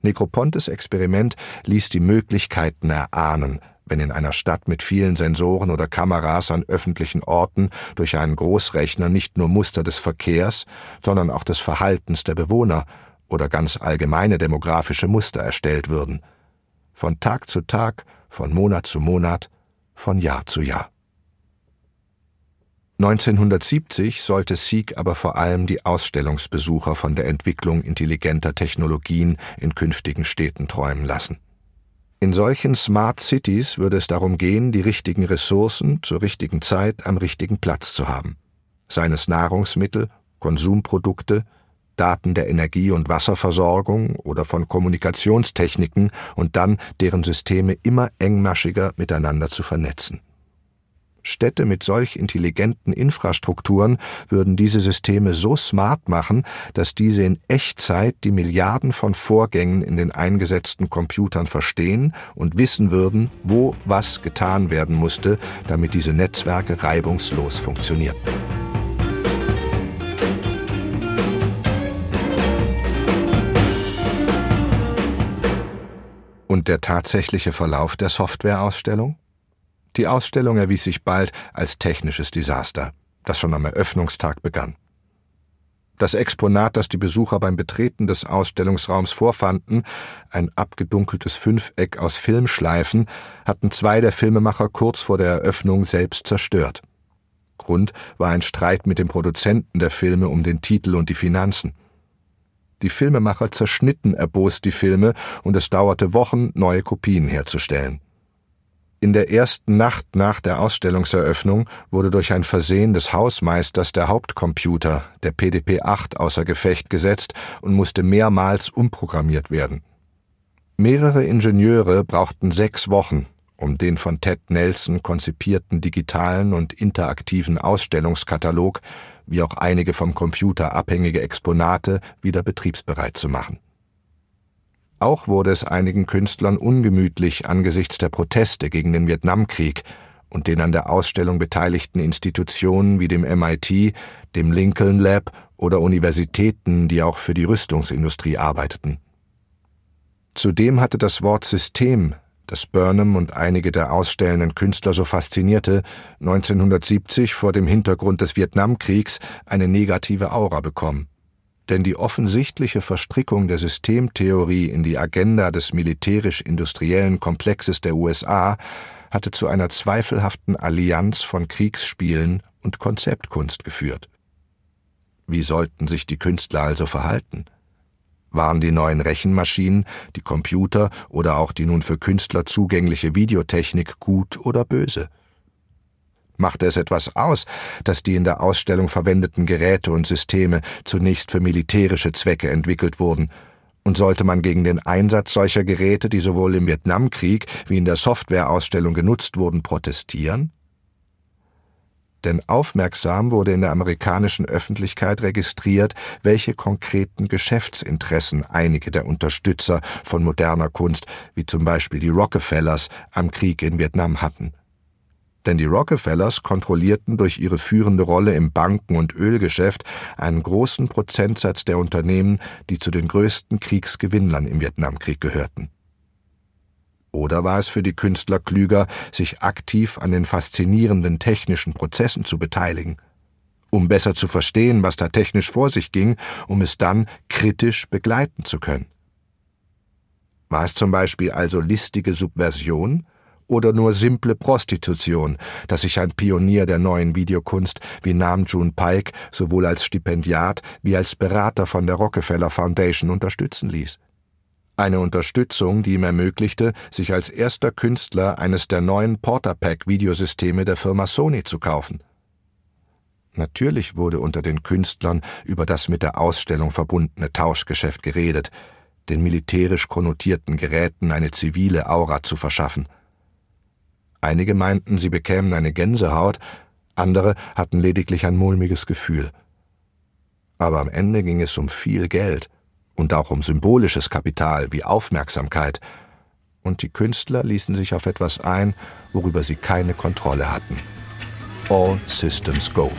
Necropontes Experiment ließ die Möglichkeiten erahnen, wenn in einer Stadt mit vielen Sensoren oder Kameras an öffentlichen Orten durch einen Großrechner nicht nur Muster des Verkehrs, sondern auch des Verhaltens der Bewohner oder ganz allgemeine demografische Muster erstellt würden. Von Tag zu Tag, von Monat zu Monat, von Jahr zu Jahr. 1970 sollte Sieg aber vor allem die Ausstellungsbesucher von der Entwicklung intelligenter Technologien in künftigen Städten träumen lassen. In solchen Smart Cities würde es darum gehen, die richtigen Ressourcen zur richtigen Zeit am richtigen Platz zu haben. Seines Nahrungsmittel, Konsumprodukte, Daten der Energie- und Wasserversorgung oder von Kommunikationstechniken und dann deren Systeme immer engmaschiger miteinander zu vernetzen. Städte mit solch intelligenten Infrastrukturen würden diese Systeme so smart machen, dass diese in Echtzeit die Milliarden von Vorgängen in den eingesetzten Computern verstehen und wissen würden, wo was getan werden musste, damit diese Netzwerke reibungslos funktionierten. Und der tatsächliche Verlauf der Softwareausstellung? Die Ausstellung erwies sich bald als technisches Desaster, das schon am Eröffnungstag begann. Das Exponat, das die Besucher beim Betreten des Ausstellungsraums vorfanden, ein abgedunkeltes Fünfeck aus Filmschleifen, hatten zwei der Filmemacher kurz vor der Eröffnung selbst zerstört. Grund war ein Streit mit dem Produzenten der Filme um den Titel und die Finanzen. Die Filmemacher zerschnitten erbost die Filme und es dauerte Wochen, neue Kopien herzustellen. In der ersten Nacht nach der Ausstellungseröffnung wurde durch ein Versehen des Hausmeisters der Hauptcomputer, der PDP-8, außer Gefecht gesetzt und musste mehrmals umprogrammiert werden. Mehrere Ingenieure brauchten sechs Wochen, um den von Ted Nelson konzipierten digitalen und interaktiven Ausstellungskatalog wie auch einige vom Computer abhängige Exponate wieder betriebsbereit zu machen. Auch wurde es einigen Künstlern ungemütlich angesichts der Proteste gegen den Vietnamkrieg und den an der Ausstellung beteiligten Institutionen wie dem MIT, dem Lincoln Lab oder Universitäten, die auch für die Rüstungsindustrie arbeiteten. Zudem hatte das Wort System das Burnham und einige der ausstellenden Künstler so faszinierte, 1970 vor dem Hintergrund des Vietnamkriegs eine negative Aura bekommen. Denn die offensichtliche Verstrickung der Systemtheorie in die Agenda des militärisch-industriellen Komplexes der USA hatte zu einer zweifelhaften Allianz von Kriegsspielen und Konzeptkunst geführt. Wie sollten sich die Künstler also verhalten? Waren die neuen Rechenmaschinen, die Computer oder auch die nun für Künstler zugängliche Videotechnik gut oder böse? Machte es etwas aus, dass die in der Ausstellung verwendeten Geräte und Systeme zunächst für militärische Zwecke entwickelt wurden, und sollte man gegen den Einsatz solcher Geräte, die sowohl im Vietnamkrieg wie in der Softwareausstellung genutzt wurden, protestieren? Denn aufmerksam wurde in der amerikanischen Öffentlichkeit registriert, welche konkreten Geschäftsinteressen einige der Unterstützer von moderner Kunst, wie zum Beispiel die Rockefellers, am Krieg in Vietnam hatten. Denn die Rockefellers kontrollierten durch ihre führende Rolle im Banken- und Ölgeschäft einen großen Prozentsatz der Unternehmen, die zu den größten Kriegsgewinnlern im Vietnamkrieg gehörten. Oder war es für die Künstler klüger, sich aktiv an den faszinierenden technischen Prozessen zu beteiligen, um besser zu verstehen, was da technisch vor sich ging, um es dann kritisch begleiten zu können? War es zum Beispiel also listige Subversion oder nur simple Prostitution, dass sich ein Pionier der neuen Videokunst wie Nam June Paik sowohl als Stipendiat wie als Berater von der Rockefeller Foundation unterstützen ließ? Eine Unterstützung, die ihm ermöglichte, sich als erster Künstler eines der neuen Portapack Videosysteme der Firma Sony zu kaufen. Natürlich wurde unter den Künstlern über das mit der Ausstellung verbundene Tauschgeschäft geredet, den militärisch konnotierten Geräten eine zivile Aura zu verschaffen. Einige meinten, sie bekämen eine Gänsehaut, andere hatten lediglich ein mulmiges Gefühl. Aber am Ende ging es um viel Geld und auch um symbolisches Kapital wie Aufmerksamkeit, und die Künstler ließen sich auf etwas ein, worüber sie keine Kontrolle hatten. All Systems Go.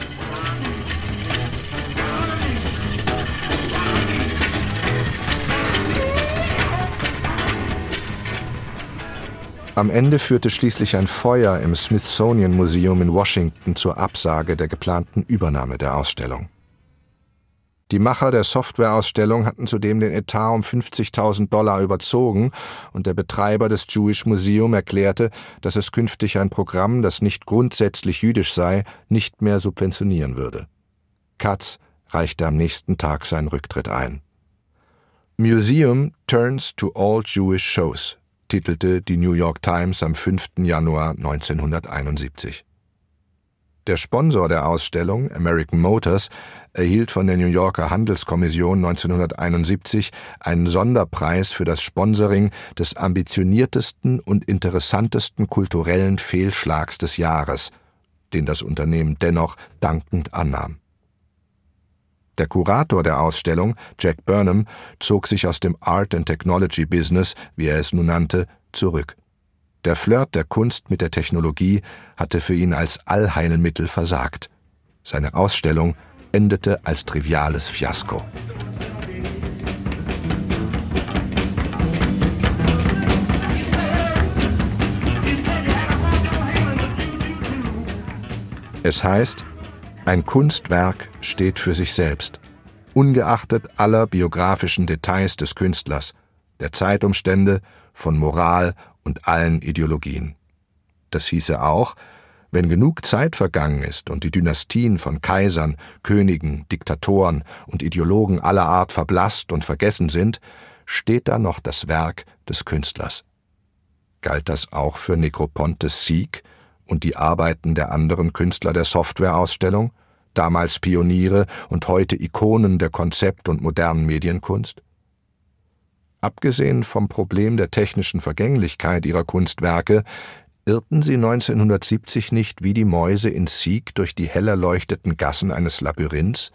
Am Ende führte schließlich ein Feuer im Smithsonian Museum in Washington zur Absage der geplanten Übernahme der Ausstellung. Die Macher der Softwareausstellung hatten zudem den Etat um 50.000 Dollar überzogen und der Betreiber des Jewish Museum erklärte, dass es künftig ein Programm, das nicht grundsätzlich jüdisch sei, nicht mehr subventionieren würde. Katz reichte am nächsten Tag seinen Rücktritt ein. Museum turns to all Jewish shows, titelte die New York Times am 5. Januar 1971. Der Sponsor der Ausstellung, American Motors, erhielt von der New Yorker Handelskommission 1971 einen Sonderpreis für das Sponsoring des ambitioniertesten und interessantesten kulturellen Fehlschlags des Jahres, den das Unternehmen dennoch dankend annahm. Der Kurator der Ausstellung, Jack Burnham, zog sich aus dem Art and Technology Business, wie er es nun nannte, zurück. Der Flirt der Kunst mit der Technologie hatte für ihn als Allheilmittel versagt. Seine Ausstellung endete als triviales Fiasko. Es heißt, ein Kunstwerk steht für sich selbst, ungeachtet aller biografischen Details des Künstlers, der Zeitumstände, von Moral und allen Ideologien. Das hieße auch, wenn genug Zeit vergangen ist und die Dynastien von Kaisern, Königen, Diktatoren und Ideologen aller Art verblasst und vergessen sind, steht da noch das Werk des Künstlers. Galt das auch für Nekropontes Sieg, und die Arbeiten der anderen Künstler der Softwareausstellung, damals Pioniere und heute Ikonen der Konzept- und modernen Medienkunst? Abgesehen vom Problem der technischen Vergänglichkeit ihrer Kunstwerke, irrten sie 1970 nicht wie die Mäuse in Sieg durch die hell erleuchteten Gassen eines Labyrinths,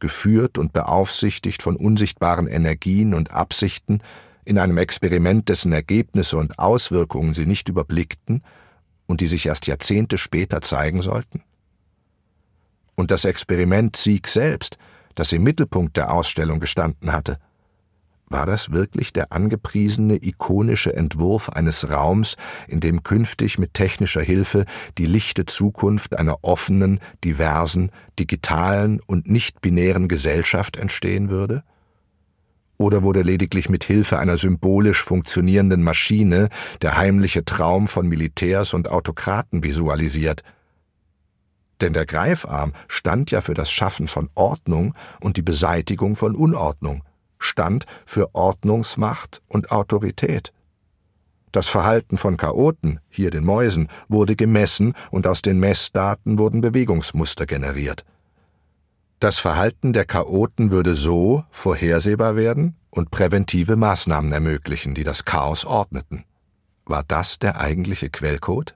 geführt und beaufsichtigt von unsichtbaren Energien und Absichten, in einem Experiment, dessen Ergebnisse und Auswirkungen sie nicht überblickten und die sich erst Jahrzehnte später zeigen sollten? Und das Experiment Sieg selbst, das im Mittelpunkt der Ausstellung gestanden hatte, war das wirklich der angepriesene ikonische Entwurf eines Raums, in dem künftig mit technischer Hilfe die lichte Zukunft einer offenen, diversen, digitalen und nicht binären Gesellschaft entstehen würde? Oder wurde lediglich mit Hilfe einer symbolisch funktionierenden Maschine der heimliche Traum von Militärs und Autokraten visualisiert? Denn der Greifarm stand ja für das Schaffen von Ordnung und die Beseitigung von Unordnung, stand für Ordnungsmacht und Autorität. Das Verhalten von Chaoten, hier den Mäusen, wurde gemessen und aus den Messdaten wurden Bewegungsmuster generiert. Das Verhalten der Chaoten würde so vorhersehbar werden und präventive Maßnahmen ermöglichen, die das Chaos ordneten. War das der eigentliche Quellcode?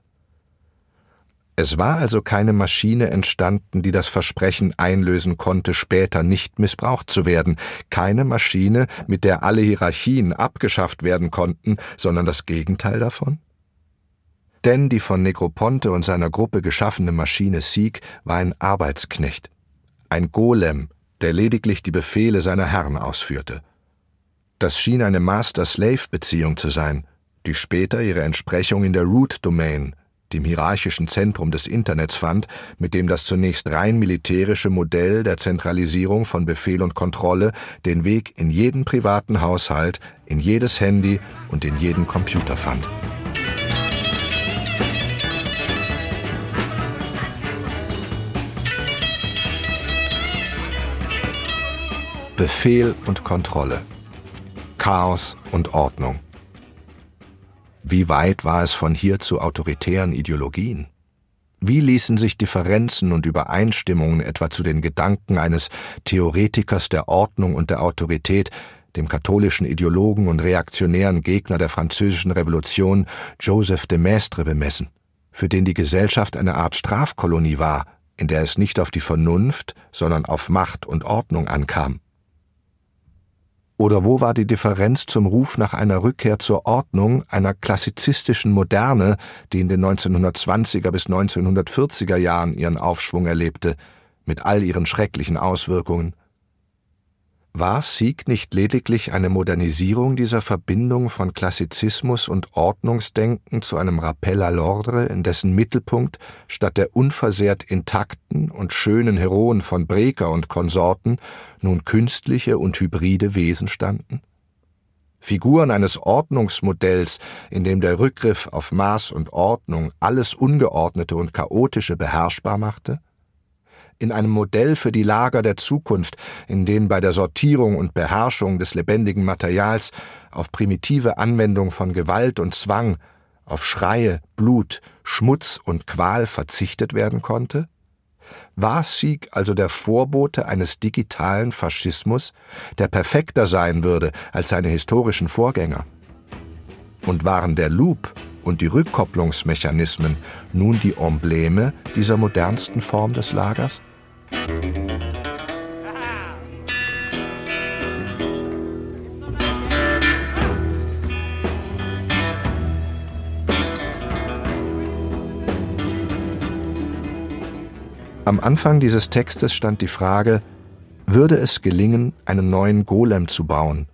Es war also keine Maschine entstanden, die das Versprechen einlösen konnte, später nicht missbraucht zu werden, keine Maschine, mit der alle Hierarchien abgeschafft werden konnten, sondern das Gegenteil davon? Denn die von Negroponte und seiner Gruppe geschaffene Maschine Sieg war ein Arbeitsknecht, ein Golem, der lediglich die Befehle seiner Herren ausführte. Das schien eine Master-Slave-Beziehung zu sein, die später ihre Entsprechung in der Root-Domain, dem hierarchischen Zentrum des Internets fand, mit dem das zunächst rein militärische Modell der Zentralisierung von Befehl und Kontrolle den Weg in jeden privaten Haushalt, in jedes Handy und in jeden Computer fand. Befehl und Kontrolle. Chaos und Ordnung. Wie weit war es von hier zu autoritären Ideologien? Wie ließen sich Differenzen und Übereinstimmungen etwa zu den Gedanken eines Theoretikers der Ordnung und der Autorität, dem katholischen Ideologen und reaktionären Gegner der französischen Revolution Joseph de Maistre bemessen, für den die Gesellschaft eine Art Strafkolonie war, in der es nicht auf die Vernunft, sondern auf Macht und Ordnung ankam. Oder wo war die Differenz zum Ruf nach einer Rückkehr zur Ordnung einer klassizistischen Moderne, die in den 1920er bis 1940er Jahren ihren Aufschwung erlebte, mit all ihren schrecklichen Auswirkungen? War Sieg nicht lediglich eine Modernisierung dieser Verbindung von Klassizismus und Ordnungsdenken zu einem Rappel à l'ordre, in dessen Mittelpunkt statt der unversehrt intakten und schönen Heroen von Breker und Konsorten nun künstliche und hybride Wesen standen? Figuren eines Ordnungsmodells, in dem der Rückgriff auf Maß und Ordnung alles Ungeordnete und Chaotische beherrschbar machte? In einem Modell für die Lager der Zukunft, in denen bei der Sortierung und Beherrschung des lebendigen Materials auf primitive Anwendung von Gewalt und Zwang, auf Schreie, Blut, Schmutz und Qual verzichtet werden konnte? War Sieg also der Vorbote eines digitalen Faschismus, der perfekter sein würde als seine historischen Vorgänger? Und waren der Loop und die Rückkopplungsmechanismen nun die Embleme dieser modernsten Form des Lagers? Am Anfang dieses Textes stand die Frage, würde es gelingen, einen neuen Golem zu bauen,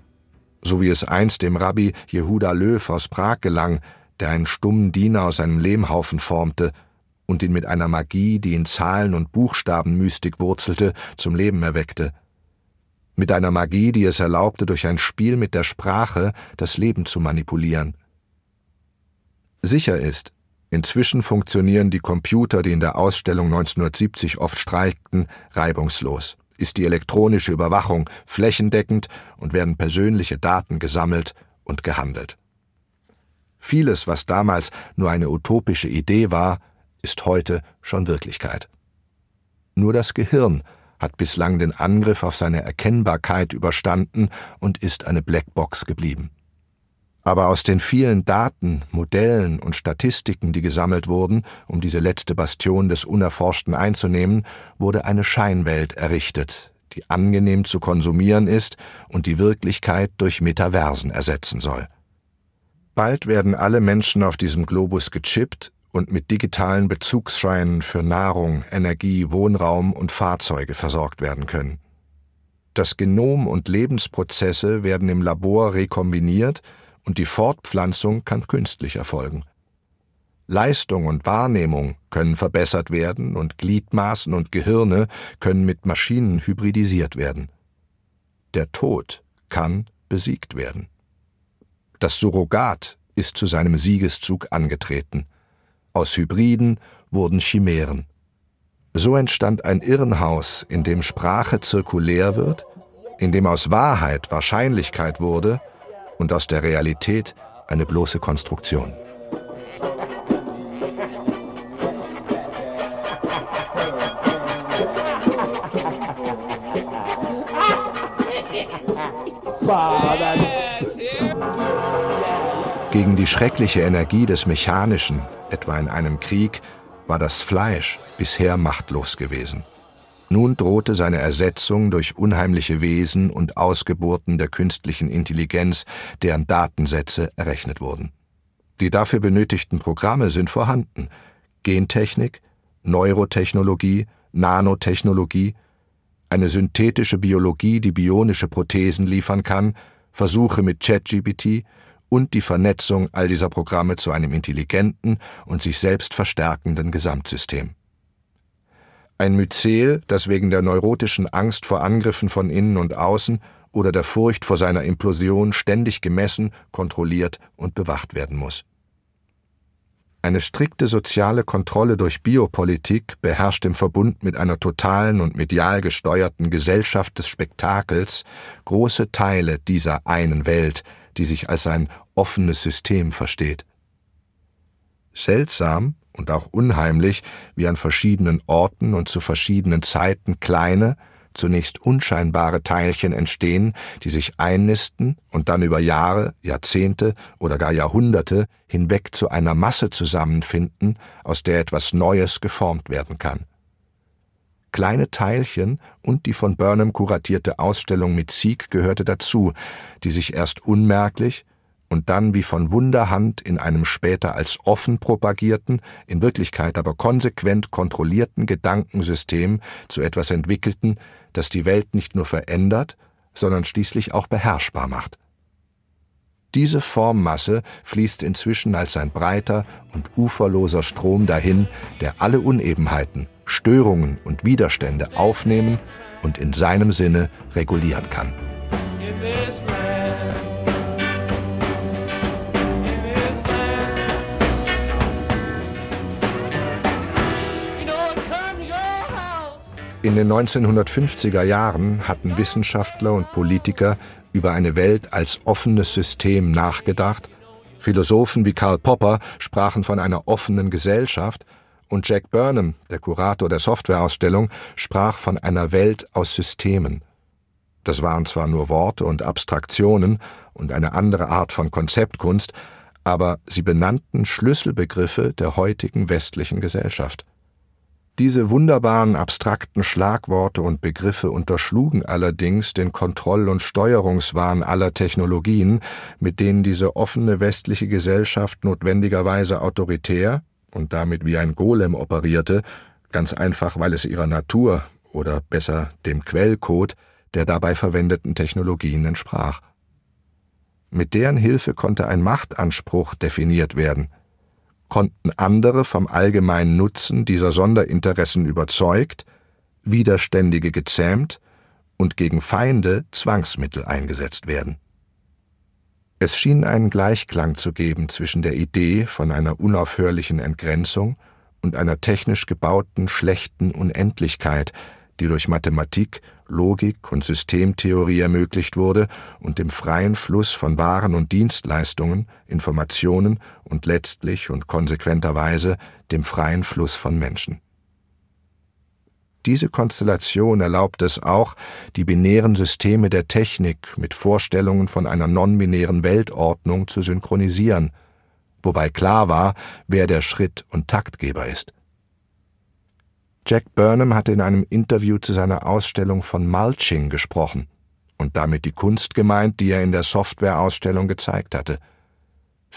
so wie es einst dem Rabbi Jehuda Löw aus Prag gelang, der einen stummen Diener aus einem Lehmhaufen formte und ihn mit einer Magie, die in Zahlen und Buchstabenmystik wurzelte, zum Leben erweckte. Mit einer Magie, die es erlaubte, durch ein Spiel mit der Sprache das Leben zu manipulieren. Sicher ist, inzwischen funktionieren die Computer, die in der Ausstellung 1970 oft streikten, reibungslos, ist die elektronische Überwachung flächendeckend und werden persönliche Daten gesammelt und gehandelt. Vieles, was damals nur eine utopische Idee war, ist heute schon Wirklichkeit. Nur das Gehirn hat bislang den Angriff auf seine Erkennbarkeit überstanden und ist eine Blackbox geblieben. Aber aus den vielen Daten, Modellen und Statistiken, die gesammelt wurden, um diese letzte Bastion des Unerforschten einzunehmen, wurde eine Scheinwelt errichtet, die angenehm zu konsumieren ist und die Wirklichkeit durch Metaversen ersetzen soll. Bald werden alle Menschen auf diesem Globus gechippt und mit digitalen Bezugsscheinen für Nahrung, Energie, Wohnraum und Fahrzeuge versorgt werden können. Das Genom und Lebensprozesse werden im Labor rekombiniert und die Fortpflanzung kann künstlich erfolgen. Leistung und Wahrnehmung können verbessert werden und Gliedmaßen und Gehirne können mit Maschinen hybridisiert werden. Der Tod kann besiegt werden. Das Surrogat ist zu seinem Siegeszug angetreten. Aus Hybriden wurden Chimären. So entstand ein Irrenhaus, in dem Sprache zirkulär wird, in dem aus Wahrheit Wahrscheinlichkeit wurde und aus der Realität eine bloße Konstruktion. Gegen die schreckliche Energie des Mechanischen, etwa in einem Krieg, war das Fleisch bisher machtlos gewesen. Nun drohte seine Ersetzung durch unheimliche Wesen und Ausgeburten der künstlichen Intelligenz, deren Datensätze errechnet wurden. Die dafür benötigten Programme sind vorhanden. Gentechnik, Neurotechnologie, Nanotechnologie, eine synthetische Biologie, die bionische Prothesen liefern kann, Versuche mit ChatGPT, und die Vernetzung all dieser Programme zu einem intelligenten und sich selbst verstärkenden Gesamtsystem. Ein Myzel, das wegen der neurotischen Angst vor Angriffen von innen und außen oder der Furcht vor seiner Implosion ständig gemessen, kontrolliert und bewacht werden muss. Eine strikte soziale Kontrolle durch Biopolitik beherrscht im Verbund mit einer totalen und medial gesteuerten Gesellschaft des Spektakels große Teile dieser einen Welt, die sich als ein offenes System versteht. Seltsam und auch unheimlich, wie an verschiedenen Orten und zu verschiedenen Zeiten kleine, zunächst unscheinbare Teilchen entstehen, die sich einnisten und dann über Jahre, Jahrzehnte oder gar Jahrhunderte hinweg zu einer Masse zusammenfinden, aus der etwas Neues geformt werden kann. Kleine Teilchen und die von Burnham kuratierte Ausstellung mit Sieg gehörte dazu, die sich erst unmerklich, und dann wie von Wunderhand in einem später als offen propagierten, in Wirklichkeit aber konsequent kontrollierten Gedankensystem zu etwas entwickelten, das die Welt nicht nur verändert, sondern schließlich auch beherrschbar macht. Diese Formmasse fließt inzwischen als ein breiter und uferloser Strom dahin, der alle Unebenheiten, Störungen und Widerstände aufnehmen und in seinem Sinne regulieren kann. In den 1950er Jahren hatten Wissenschaftler und Politiker über eine Welt als offenes System nachgedacht, Philosophen wie Karl Popper sprachen von einer offenen Gesellschaft, und Jack Burnham, der Kurator der Softwareausstellung, sprach von einer Welt aus Systemen. Das waren zwar nur Worte und Abstraktionen und eine andere Art von Konzeptkunst, aber sie benannten Schlüsselbegriffe der heutigen westlichen Gesellschaft. Diese wunderbaren abstrakten Schlagworte und Begriffe unterschlugen allerdings den Kontroll- und Steuerungswahn aller Technologien, mit denen diese offene westliche Gesellschaft notwendigerweise autoritär und damit wie ein Golem operierte, ganz einfach, weil es ihrer Natur oder besser dem Quellcode der dabei verwendeten Technologien entsprach. Mit deren Hilfe konnte ein Machtanspruch definiert werden – konnten andere vom allgemeinen Nutzen dieser Sonderinteressen überzeugt, Widerständige gezähmt und gegen Feinde Zwangsmittel eingesetzt werden. Es schien einen Gleichklang zu geben zwischen der Idee von einer unaufhörlichen Entgrenzung und einer technisch gebauten schlechten Unendlichkeit, die durch Mathematik, Logik und Systemtheorie ermöglicht wurde und dem freien Fluss von Waren und Dienstleistungen, Informationen und letztlich und konsequenterweise dem freien Fluss von Menschen. Diese Konstellation erlaubt es auch, die binären Systeme der Technik mit Vorstellungen von einer nonbinären Weltordnung zu synchronisieren, wobei klar war, wer der Schritt und Taktgeber ist. Jack Burnham hatte in einem Interview zu seiner Ausstellung von Mulching gesprochen und damit die Kunst gemeint, die er in der Softwareausstellung gezeigt hatte.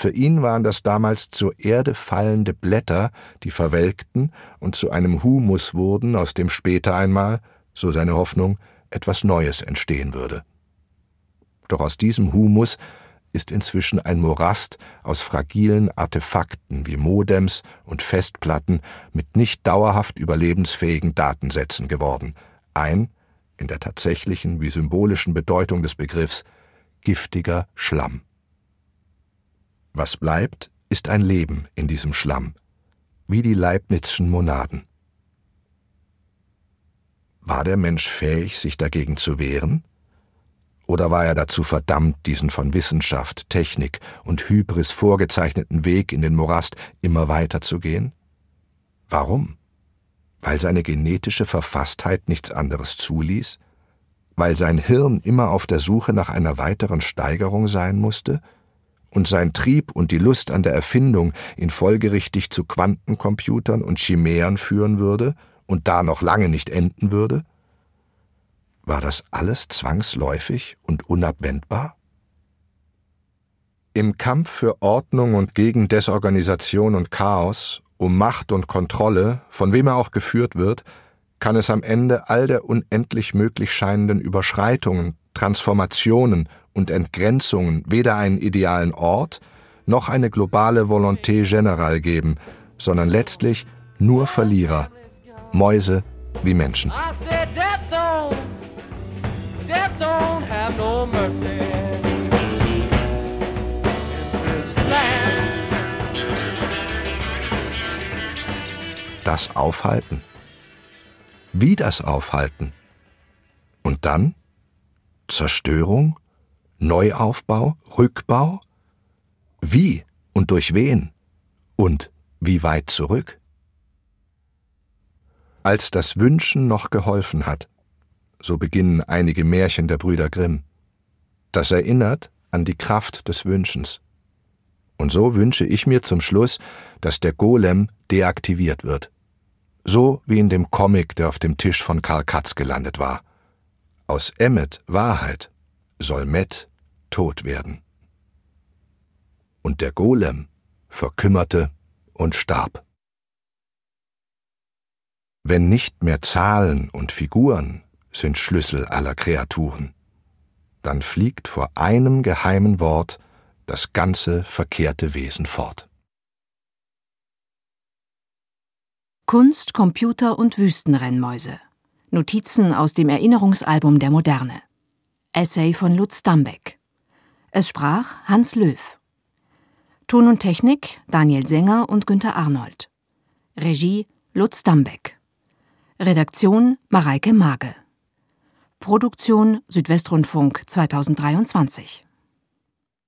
Für ihn waren das damals zur Erde fallende Blätter, die verwelkten und zu einem Humus wurden, aus dem später einmal, so seine Hoffnung, etwas Neues entstehen würde. Doch aus diesem Humus ist inzwischen ein Morast aus fragilen Artefakten wie Modems und Festplatten mit nicht dauerhaft überlebensfähigen Datensätzen geworden. Ein, in der tatsächlichen wie symbolischen Bedeutung des Begriffs, giftiger Schlamm. Was bleibt, ist ein Leben in diesem Schlamm, wie die Leibnizschen Monaden. War der Mensch fähig, sich dagegen zu wehren? Oder war er dazu verdammt, diesen von Wissenschaft, Technik und Hybris vorgezeichneten Weg in den Morast immer weiter zu gehen? Warum? Weil seine genetische Verfasstheit nichts anderes zuließ? Weil sein Hirn immer auf der Suche nach einer weiteren Steigerung sein musste? Und sein Trieb und die Lust an der Erfindung ihn folgerichtig zu Quantencomputern und Chimären führen würde und da noch lange nicht enden würde? War das alles zwangsläufig und unabwendbar? Im Kampf für Ordnung und gegen Desorganisation und Chaos, um Macht und Kontrolle, von wem er auch geführt wird, kann es am Ende all der unendlich möglich scheinenden Überschreitungen, Transformationen und Entgrenzungen weder einen idealen Ort noch eine globale Volonté générale geben, sondern letztlich nur Verlierer, Mäuse wie Menschen. Das Aufhalten. Wie das Aufhalten? Und dann? Zerstörung? Neuaufbau? Rückbau? Wie und durch wen? Und Wie weit zurück? Als das Wünschen noch geholfen hat, so beginnen einige Märchen der Brüder Grimm. Das erinnert an die Kraft des Wünschens. Und so wünsche ich mir zum Schluss, dass der Golem deaktiviert wird. So wie in dem Comic, der auf dem Tisch von Karl Katz gelandet war. Aus Emmet Wahrheit soll Matt tot werden. Und der Golem verkümmerte und starb. Wenn nicht mehr Zahlen und Figuren sind Schlüssel aller Kreaturen, dann fliegt vor einem geheimen Wort das ganze verkehrte Wesen fort. Kunst, Computer und Wüstenrennmäuse. Notizen aus dem Erinnerungsalbum der Moderne. Essay von Lutz Dambeck. Es sprach Hans Löw. Ton und Technik Daniel Sänger und Günter Arnold. Regie Lutz Dambeck. Redaktion Mareike Mage. Produktion Südwestrundfunk 2023